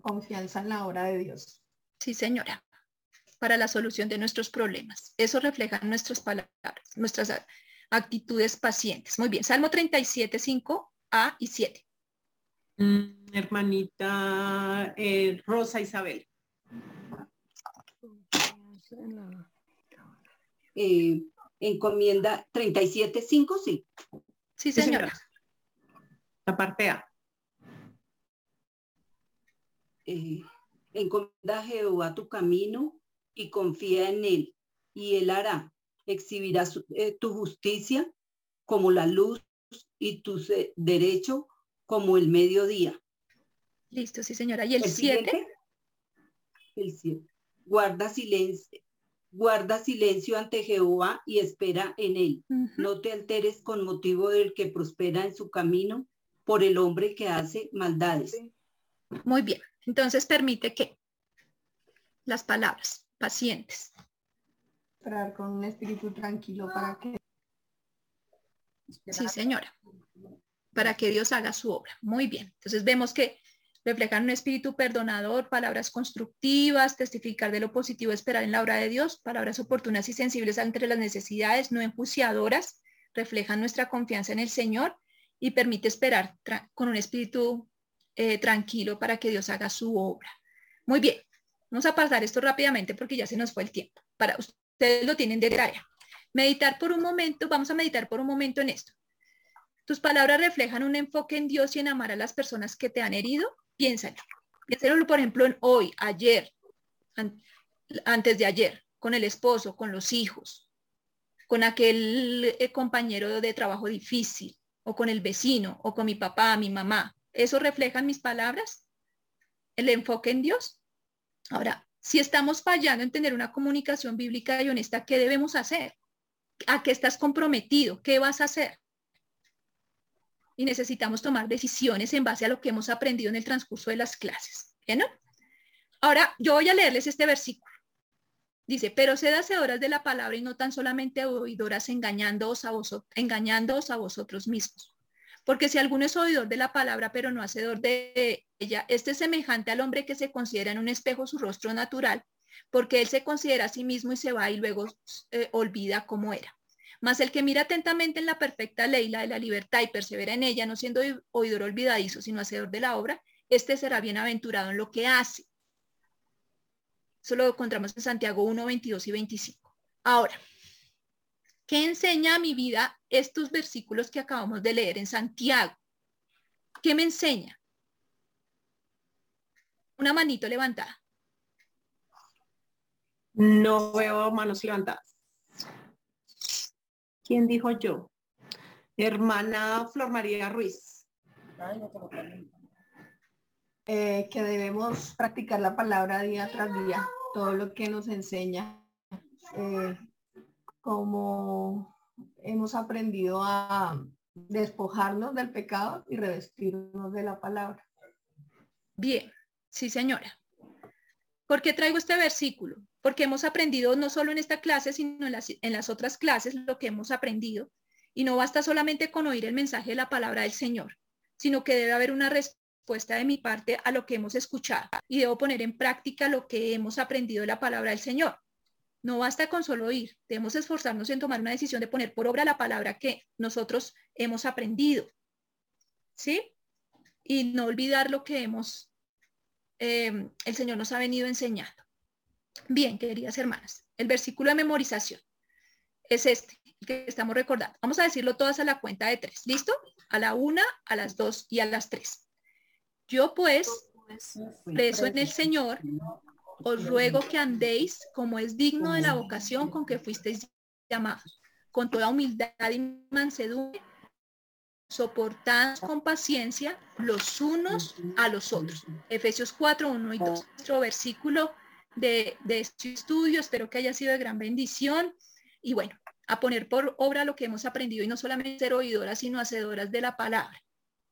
Confianza en la obra de Dios. Sí, señora. Para la solución de nuestros problemas. Eso refleja nuestras palabras, nuestras actitudes pacientes. Muy bien. Salmo 37, 5, A y 7. Mm, hermanita eh, Rosa Isabel. Eh, encomienda 37.5, sí. Sí, señora. La parte A. Eh, encomienda a Jehová tu camino y confía en él, y él hará. Exhibirá su- eh, tu justicia como la luz y tu se- derecho como el mediodía. Listo, sí, señora. ¿Y el El 7? siguiente. El siete. Guarda silencio, guarda silencio ante Jehová y espera en él. No te alteres con motivo del que prospera en su camino por el hombre que hace maldades. Muy bien. Entonces permite que las palabras pacientes. Esperar con un espíritu tranquilo para que Sí, señora. Para que Dios haga su obra. Muy bien. Entonces vemos que reflejan un espíritu perdonador, palabras constructivas, testificar de lo positivo, esperar en la obra de Dios, palabras oportunas y sensibles entre las necesidades, no enjuiciadoras, reflejan nuestra confianza en el Señor y permite esperar con un espíritu eh, tranquilo para que Dios haga su obra. Muy bien. Vamos a pasar esto rápidamente porque ya se nos fue el tiempo. Para ustedes lo tienen de tarea. Meditar por un momento, vamos a meditar por un momento en esto. Tus palabras reflejan un enfoque en Dios y en amar a las personas que te han herido. Piénsalo. Piénsalo, por ejemplo, en hoy, ayer, an- antes de ayer, con el esposo, con los hijos, con aquel eh, compañero de trabajo difícil, o con el vecino, o con mi papá, mi mamá. ¿Eso reflejan mis palabras? ¿El enfoque en Dios? Ahora, si estamos fallando en tener una comunicación bíblica y honesta, ¿qué debemos hacer? ¿A qué estás comprometido? ¿Qué vas a hacer? Y necesitamos tomar decisiones en base a lo que hemos aprendido en el transcurso de las clases. ¿Bien, no? Ahora, yo voy a leerles este versículo. Dice, pero sed hacedoras de la palabra y no tan solamente oidoras engañándoos a, vosotros, engañándoos a vosotros mismos. Porque si alguno es oidor de la palabra, pero no hacedor de ella, este es semejante al hombre que se considera en un espejo su rostro natural, porque él se considera a sí mismo y se va y luego eh, olvida cómo era. Mas el que mira atentamente en la perfecta ley, la de la libertad, y persevera en ella, no siendo oidor olvidadizo, sino hacedor de la obra, este será bienaventurado en lo que hace. Eso lo encontramos en Santiago 1, 22 y 25. Ahora, ¿qué enseña a mi vida estos versículos que acabamos de leer en Santiago? ¿Qué me enseña? Una manito levantada. No veo manos levantadas. ¿Quién dijo yo? Hermana Flor María Ruiz. eh, que debemos practicar la palabra día tras día, todo lo que nos enseña, eh, como hemos aprendido a despojarnos del pecado y revestirnos de la palabra. Bien, sí señora. ¿Por qué traigo este versículo? Porque hemos aprendido no solo en esta clase, sino en las, otras clases lo que hemos aprendido. Y no basta solamente con oír el mensaje de la palabra del Señor, sino que debe haber una respuesta de mi parte a lo que hemos escuchado y debo poner en práctica lo que hemos aprendido de la palabra del Señor. No basta con solo oír, debemos esforzarnos en tomar una decisión de poner por obra la palabra que nosotros hemos aprendido. ¿Sí? Y no olvidar lo que hemos Em, el Señor nos ha venido enseñando. Bien, queridas hermanas, el versículo de memorización es este, que estamos recordando. Vamos a decirlo todas a la cuenta de tres. ¿Listo? A la una, a las dos y a las tres. Yo pues, preso en el Señor, os ruego que andéis como es digno de la vocación con que fuisteis llamados, con toda humildad y mansedumbre, soportad con paciencia los unos a los otros. Efesios 4, 1 y 2. Nuestro versículo de, de este estudio, espero que haya sido de gran bendición. Y bueno, a poner por obra lo que hemos aprendido y no solamente ser oidoras, sino hacedoras de la palabra.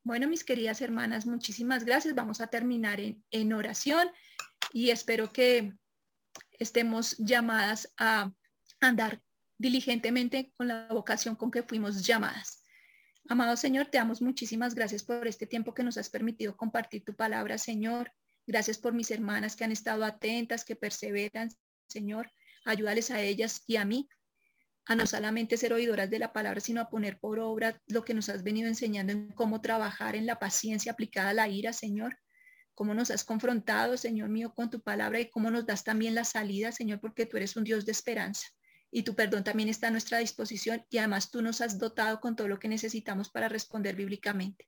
Bueno, mis queridas hermanas, muchísimas gracias. Vamos a terminar en, en oración y espero que estemos llamadas a andar diligentemente con la vocación con que fuimos llamadas. Amado Señor, te damos muchísimas gracias por este tiempo que nos has permitido compartir tu palabra, Señor. Gracias por mis hermanas que han estado atentas, que perseveran, Señor. Ayúdales a ellas y a mí a no solamente ser oidoras de la palabra, sino a poner por obra lo que nos has venido enseñando en cómo trabajar en la paciencia aplicada a la ira, Señor. Cómo nos has confrontado, Señor mío, con tu palabra y cómo nos das también la salida, Señor, porque tú eres un Dios de esperanza y tu perdón también está a nuestra disposición y además tú nos has dotado con todo lo que necesitamos para responder bíblicamente.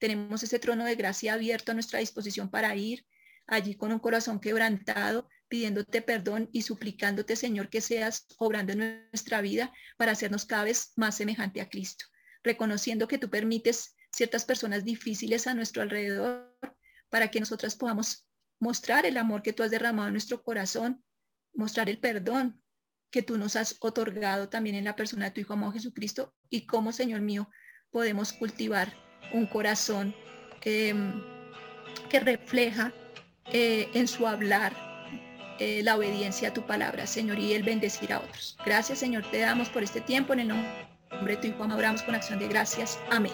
Tenemos ese trono de gracia abierto a nuestra disposición para ir allí con un corazón quebrantado, pidiéndote perdón y suplicándote, Señor, que seas obrando en nuestra vida para hacernos cada vez más semejante a Cristo, reconociendo que tú permites ciertas personas difíciles a nuestro alrededor para que nosotras podamos mostrar el amor que tú has derramado en nuestro corazón, mostrar el perdón que tú nos has otorgado también en la persona de tu Hijo amado Jesucristo y cómo, Señor mío, podemos cultivar un corazón em, que refleja eh, en su hablar eh, la obediencia a tu palabra, Señor, y el bendecir a otros. Gracias, Señor, te damos por este tiempo en el nombre de tu Hijo amado, con acción de gracias. Amén.